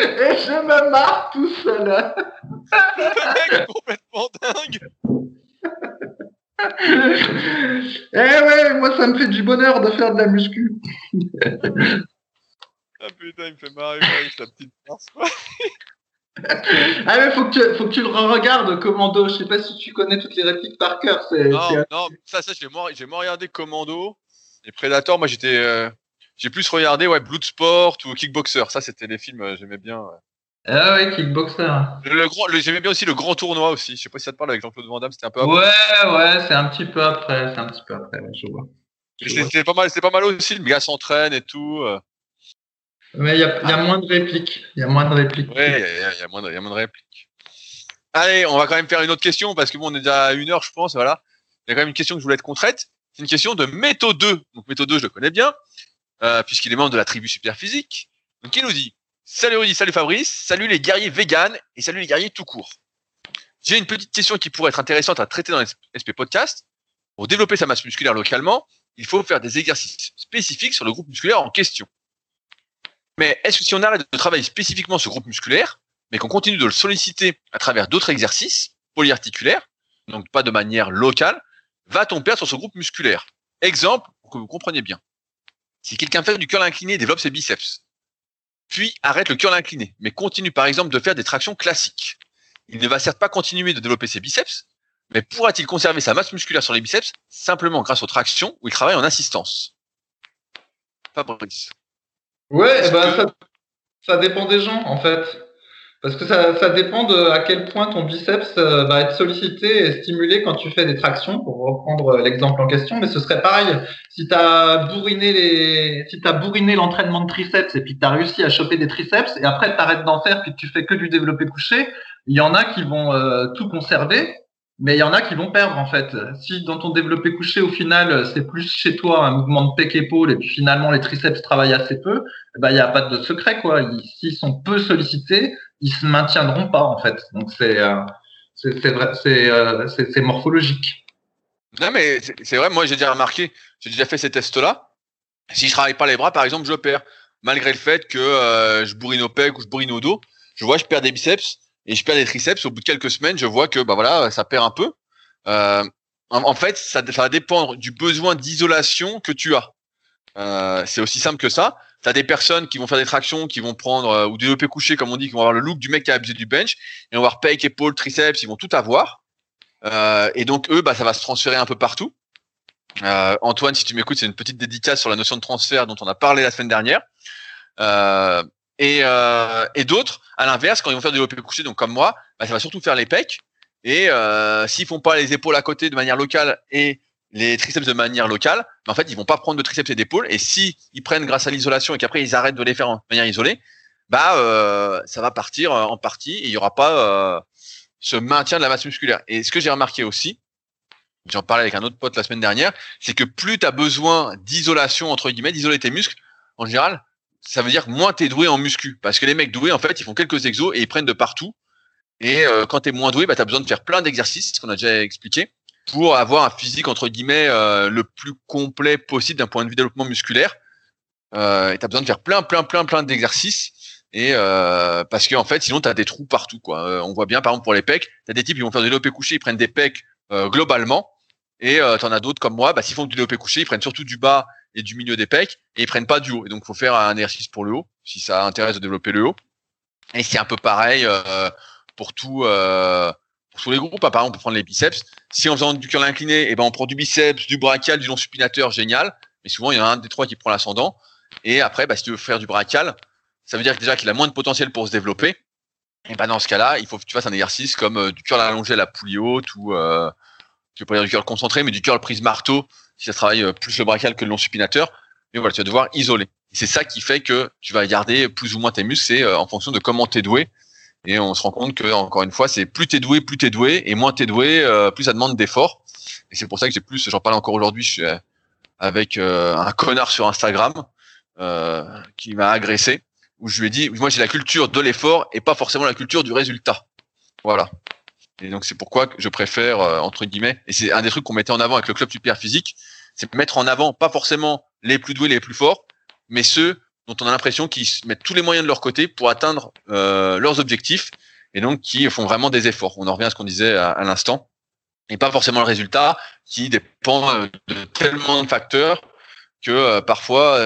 Et je me marre tout seul. Le mec est complètement dingue eh ouais moi ça me fait du bonheur de faire de la muscu ah putain il me fait marrer la petite garce quoi ah mais faut que tu, faut que tu le regardes Commando. Je sais pas si tu connais toutes les répliques par cœur. Non, non, ça, ça j'ai moins, j'ai moins regardé Commando. Et Predator, moi j'étais, euh, j'ai plus regardé ouais Bloodsport ou Kickboxer. Ça c'était les films euh, j'aimais bien. Ah ouais, Kickboxer. Le, grand, j'aimais bien aussi le Grand Tournoi aussi. Je sais pas si ça te parle avec Jean-Claude Van Damme. C'était un peu. Après. Ouais, ouais, c'est un petit peu après. C'est un petit peu après. je vois. C'était pas mal, c'était pas mal aussi. Le gars s'entraîne et tout. Euh. Mais il y, a, moins de répliques. Il y a moins de répliques. Oui, il y, a moins de répliques. Allez, on va quand même faire une autre question parce que bon, on est déjà à une heure, je pense. Voilà. Il y a quand même une question que je voulais être contraite. C'est une question de Méthode 2. Donc Méthode 2, je le connais bien, euh, puisqu'il est membre de la tribu Superphysique. Donc il nous dit Salut Rudy, salut Fabrice, salut les guerriers véganes et salut les guerriers tout court. J'ai une petite question qui pourrait être intéressante à traiter dans SP Podcast. Pour développer sa masse musculaire localement, il faut faire des exercices spécifiques sur le groupe musculaire en question. Mais est-ce que si on arrête de travailler spécifiquement ce groupe musculaire, mais qu'on continue de le solliciter à travers d'autres exercices polyarticulaires, donc pas de manière locale, va-t-on perdre sur ce groupe musculaire? Exemple, pour que vous compreniez bien. Si quelqu'un fait du curl incliné et développe ses biceps, puis arrête le curl incliné, mais continue par exemple de faire des tractions classiques, il ne va certes pas continuer de développer ses biceps, mais pourra-t-il conserver sa masse musculaire sur les biceps simplement grâce aux tractions où il travaille en assistance? Fabrice. Ouais, ça, ça, dépend des gens, en fait. Parce que ça, ça dépend de à quel point ton biceps euh, va être sollicité et stimulé quand tu fais des tractions, pour reprendre l'exemple en question. Mais ce serait pareil, si tu as bourriné les, si as bourriné l'entraînement de triceps et puis tu as réussi à choper des triceps et après tu arrêtes d'en faire puis tu fais que du développé couché, il y en a qui vont euh, tout conserver mais il y en a qui vont perdre en fait. Si dans ton développé couché, au final, c'est plus chez toi un mouvement de pec-épaule et puis finalement les triceps travaillent assez peu, eh ben, il n'y a pas de secret quoi. S'ils sont peu sollicités, ils se maintiendront pas en fait. Donc c'est euh, c'est morphologique. Non, mais c'est vrai, moi j'ai déjà remarqué, j'ai déjà fait ces tests-là. Si je travaille pas les bras, par exemple, je perds. Malgré le fait que euh, je bourrine au pec ou je bourrine au dos, je vois, je perds des biceps et je perds des triceps. Au bout de quelques semaines, je vois que bah voilà, ça perd un peu. Euh, en, fait, ça, va dépendre du besoin d'isolation que tu as. Euh, c'est aussi simple que ça. Tu as des personnes qui vont faire des tractions, qui vont prendre, euh, ou des développés couchés, comme on dit, qui vont avoir le look du mec qui a abusé du bench, et on va voir pec, épaule, triceps, ils vont tout avoir. Euh, et donc, eux, bah, ça va se transférer un peu partout. Antoine, si tu m'écoutes, c'est une petite dédicace sur la notion de transfert dont on a parlé la semaine dernière. Et, euh, et d'autres, à l'inverse, quand ils vont faire du développé couché, donc comme moi, bah, ça va surtout faire les pecs. Et euh, s'ils font pas les épaules à côté de manière locale et les triceps de manière locale, bah, en fait, ils vont pas prendre de triceps et d'épaules. Et si ils prennent grâce à l'isolation et qu'après ils arrêtent de les faire en manière isolée, bah euh, ça va partir en partie et il y aura pas euh, ce maintien de la masse musculaire. Et ce que j'ai remarqué aussi, j'en parlais avec un autre pote la semaine dernière, c'est que plus tu as besoin d'isolation, entre guillemets, d'isoler tes muscles, en général, ça veut dire moins tu es doué en muscu. Parce que les mecs doués, en fait, ils font quelques exos et ils prennent de partout. Et euh, quand tu es moins doué, bah, tu as besoin de faire plein d'exercices, ce qu'on a déjà expliqué, pour avoir un physique, entre guillemets, euh, le plus complet possible d'un point de vue développement musculaire. Euh, et tu as besoin de faire plein, plein, plein, plein d'exercices. Et euh, parce qu'en en fait, sinon, tu as des trous partout. Quoi. Euh, on voit bien, par exemple, pour les pecs, tu as des types qui vont faire du développé couché, ils prennent des pecs globalement. Et euh, tu en as d'autres comme moi, bah, s'ils font du développé couché, ils prennent surtout du bas et du milieu des pecs et ils prennent pas du haut. Et donc, faut faire un exercice pour le haut, si ça intéresse de développer le haut. Et c'est un peu pareil euh, pour tout. Euh, tous les groupes, par exemple, on peut prendre les biceps. Si en faisant du curl incliné, eh ben on prend du biceps, du brachial, du long supinateur, génial. Mais souvent, il y en a un des trois qui prend l'ascendant. Et après, bah, si tu veux faire du brachial, ça veut dire déjà qu'il a moins de potentiel pour se développer. Et ben dans ce cas-là, il faut que tu fasses un exercice comme euh, du curl allongé à la poulie haute ou euh, tu peux pas dire du curl concentré, mais du curl prise marteau si ça travaille euh, plus le brachial que le long supinateur. Mais voilà, tu vas devoir isoler. C'est ça qui fait que tu vas garder plus ou moins tes muscles, c'est euh, en fonction de comment tu es doué. Et on se rend compte que encore une fois, c'est plus t'es doué, plus t'es doué, et moins t'es doué, euh, plus ça demande d'efforts. Et c'est pour ça que j'ai plus, j'en parle encore aujourd'hui, je suis avec un connard sur Instagram euh, qui m'a agressé, où je lui ai dit, moi j'ai la culture de l'effort et pas forcément la culture du résultat. Voilà. Et donc c'est pourquoi je préfère euh, entre guillemets, et c'est un des trucs qu'on mettait en avant avec le club super physique, c'est mettre en avant pas forcément les plus doués, les plus forts, mais ceux dont on a l'impression qu'ils mettent tous les moyens de leur côté pour atteindre euh, leurs objectifs et donc qui font vraiment des efforts. On en revient à ce qu'on disait à, l'instant, et pas forcément le résultat qui dépend euh, de tellement de facteurs que parfois,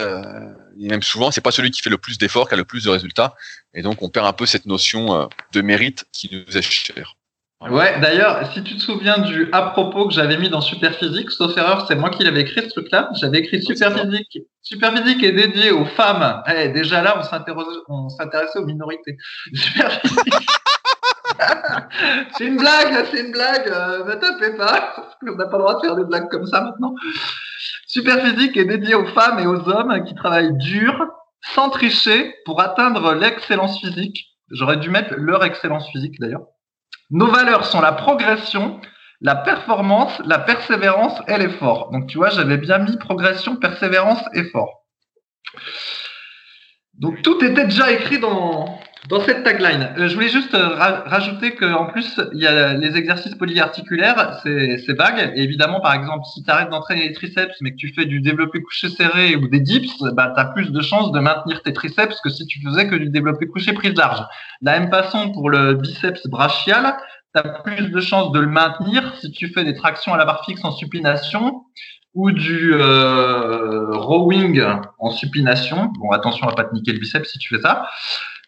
et même souvent, c'est pas celui qui fait le plus d'efforts qui a le plus de résultats, et donc on perd un peu cette notion de mérite qui nous est chère. Ouais, d'ailleurs, si tu te souviens du à propos que j'avais mis dans Superphysique, sauf erreur, c'est moi qui l'avais écrit ce truc-là. J'avais écrit Superphysique. Superphysique est dédié aux femmes. Eh, déjà là, on s'intéressait, on s'intéressait aux minorités. Superphysique. c'est une blague, c'est une blague. Euh, ne tapez pas. On n'a pas le droit de faire des blagues comme ça maintenant. Superphysique est dédié aux femmes et aux hommes qui travaillent dur, sans tricher, pour atteindre l'excellence physique. J'aurais dû mettre leur excellence physique d'ailleurs. Nos valeurs sont la progression, la performance, la persévérance et l'effort. Donc tu vois, j'avais bien mis progression, persévérance, effort. Donc tout était déjà écrit dans, dans cette tagline. Euh, je voulais juste euh, ra rajouter qu'en plus, il y a les exercices polyarticulaires, c'est vague. Et évidemment, par exemple, si tu arrêtes d'entraîner les triceps, mais que tu fais du développé couché serré ou des dips, bah, tu as plus de chances de maintenir tes triceps que si tu faisais que du développé couché prise large. De la même façon, pour le biceps brachial, tu as plus de chances de le maintenir si tu fais des tractions à la barre fixe en supination ou du euh, rowing en supination. Bon, attention à pas te niquer le biceps si tu fais ça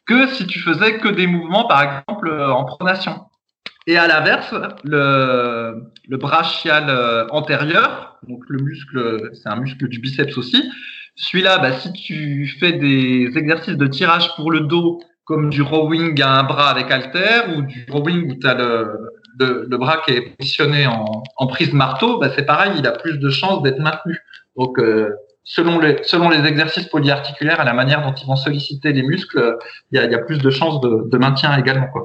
que si tu faisais que des mouvements, par exemple, euh, en pronation. Et à l'inverse, le, le brachial euh, antérieur, donc le muscle, c'est un muscle du biceps aussi. Celui-là, bah, si tu fais des exercices de tirage pour le dos, comme du rowing à un bras avec halter, ou du rowing où tu as le, le, le, bras qui est positionné en, en prise marteau, bah, c'est pareil, il a plus de chances d'être maintenu. Donc, euh, selon les, selon les exercices polyarticulaires et la manière dont ils vont solliciter les muscles, il y a, y a, plus de chances de, de, maintien également. Quoi.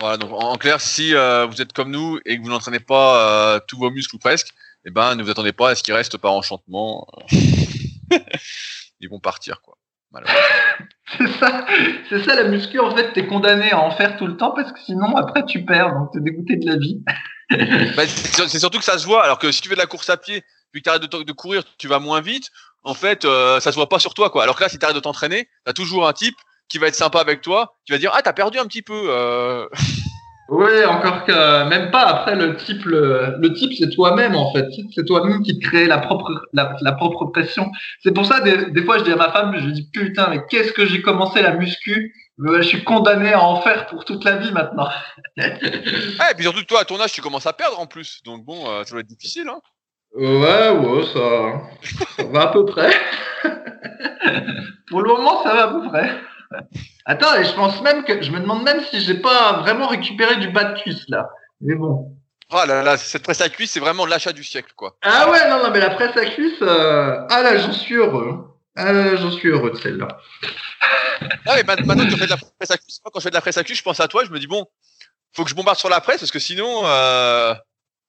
Voilà, donc en clair, si euh, vous êtes comme nous et que vous n'entraînez pas euh, tous vos muscles ou presque, eh ben, ne vous attendez pas à ce qu'ils restent par enchantement. Ils vont partir. quoi. c'est ça, c'est ça la muscu. En fait, t'es condamné à en faire tout le temps parce que sinon après tu perds, donc t'es dégoûté de la vie. bah, c'est surtout que ça se voit. Alors que si tu fais de la course à pied, puis que t'arrêtes de, de courir, tu vas moins vite. En fait, euh, ça se voit pas sur toi, quoi. Alors que là, si t'arrêtes de t'entraîner, t'as toujours un type qui va être sympa avec toi, qui va dire ah t'as perdu un petit peu. Euh... Oui, encore que même pas. Après, le type, le, type, c'est toi-même en fait. C'est toi-même qui te crée la propre, la, propre pression. C'est pour ça des, des, fois, je dis à ma femme, je dis putain, mais qu'est-ce que j'ai commencé la muscu? Je suis condamné à en faire pour toute la vie maintenant. et puis surtout toi, à ton âge, tu commences à perdre en plus. Donc bon, euh, ça va être difficile. Hein ouais, ouais, ça, ça va à peu près. pour le moment, ça va à peu près. Attends, et je pense même que je me demande même si j'ai pas vraiment récupéré du bas de cuisse là. Mais bon. Oh là là, cette presse à cuisse, c'est vraiment l'achat du siècle, quoi. Ah ouais, non, non, mais la presse à cuisse, euh... ah là, j'en suis heureux. Ah là, j'en suis heureux de celle-là. Ah mais maintenant que tu fais de la presse à cuisse, moi, quand je fais de la presse à cuisse, je pense à toi, je me dis bon, faut que je bombarde sur la presse parce que sinon, euh...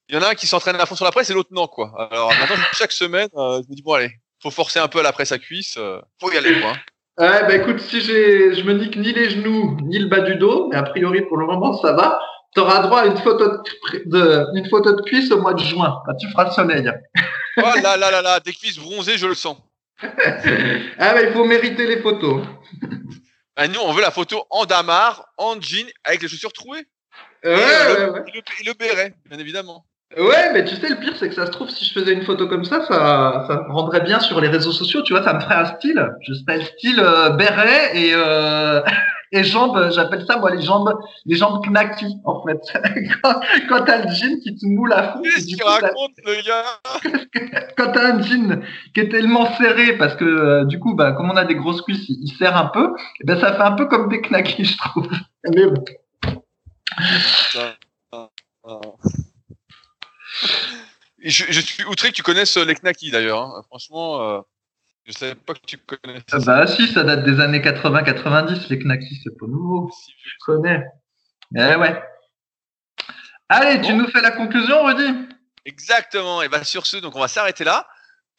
il y en a un qui s'entraîne à fond sur la presse et l'autre non, quoi. Alors maintenant, chaque semaine, euh, je me dis bon, allez, faut forcer un peu à la presse à cuisse, euh, faut y aller, quoi. Ouais, bah écoute, si j'ai, je me nique ni les genoux, ni le bas du dos, mais a priori pour le moment ça va, tu auras droit à une photo de, une photo de cuisse au mois de juin. Bah, tu feras le soleil. Oh là là là là, des cuisses bronzées, je le sens. ah bah il faut mériter les photos. Ah, nous, on veut la photo en damar, en jean, avec les chaussures trouées. Ouais, et, euh, ouais, le, et le béret, bien évidemment. Ouais, mais tu sais, le pire, c'est que ça se trouve, si je faisais une photo comme ça, ça, ça me rendrait bien sur les réseaux sociaux, tu vois, ça me ferait un style. Je serais style euh, béret et, euh, et jambes, j'appelle ça, moi, les jambes, les jambes knacky, en fait. quand, quand t'as le jean qui te moule à fond. Qu'est-ce qu'il raconte, le gars? quand t'as un jean qui est tellement serré, parce que, euh, du coup, bah, comme on a des grosses cuisses, il, serre un peu, et eh ben, ça fait un peu comme des knackis, je trouve. Mais bon. Je, je, suis outré que tu connaisses les Knacky d'ailleurs. Hein. Franchement, euh, je savais pas que tu connaissais. Ah bah si, ça date des années 80-90, les Knacky, c'est pas nouveau. Si, je connais. Eh ouais. Allez, tu nous fais la conclusion, Rudy? Exactement. Et bah sur ce, donc on va s'arrêter là.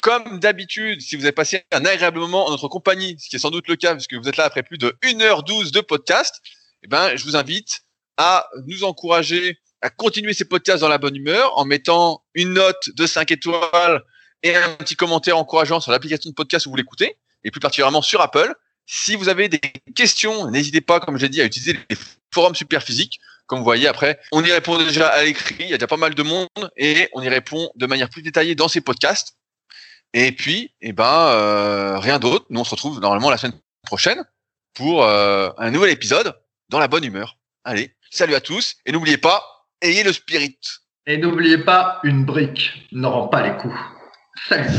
Comme d'habitude, si vous avez passé un agréable moment en notre compagnie, ce qui est sans doute le cas puisque vous êtes là après plus de 1h12 de podcast, eh ben, je vous invite à nous encourager à continuer ces podcasts dans la bonne humeur en mettant une note de 5 étoiles et un petit commentaire encourageant sur l'application de podcast où vous l'écoutez, et plus particulièrement sur Apple. Si vous avez des questions, n'hésitez pas, comme j'ai dit, à utiliser les forums super physiques. Comme vous voyez, après, on y répond déjà à l'écrit, il y a déjà pas mal de monde, et on y répond de manière plus détaillée dans ces podcasts. Et puis, eh ben, euh, rien d'autre. Nous, on se retrouve normalement la semaine prochaine pour euh, un nouvel épisode dans la bonne humeur. Allez, salut à tous, et n'oubliez pas, ayez le spirit. Et n'oubliez pas, une brique ne rend pas les coups. Salut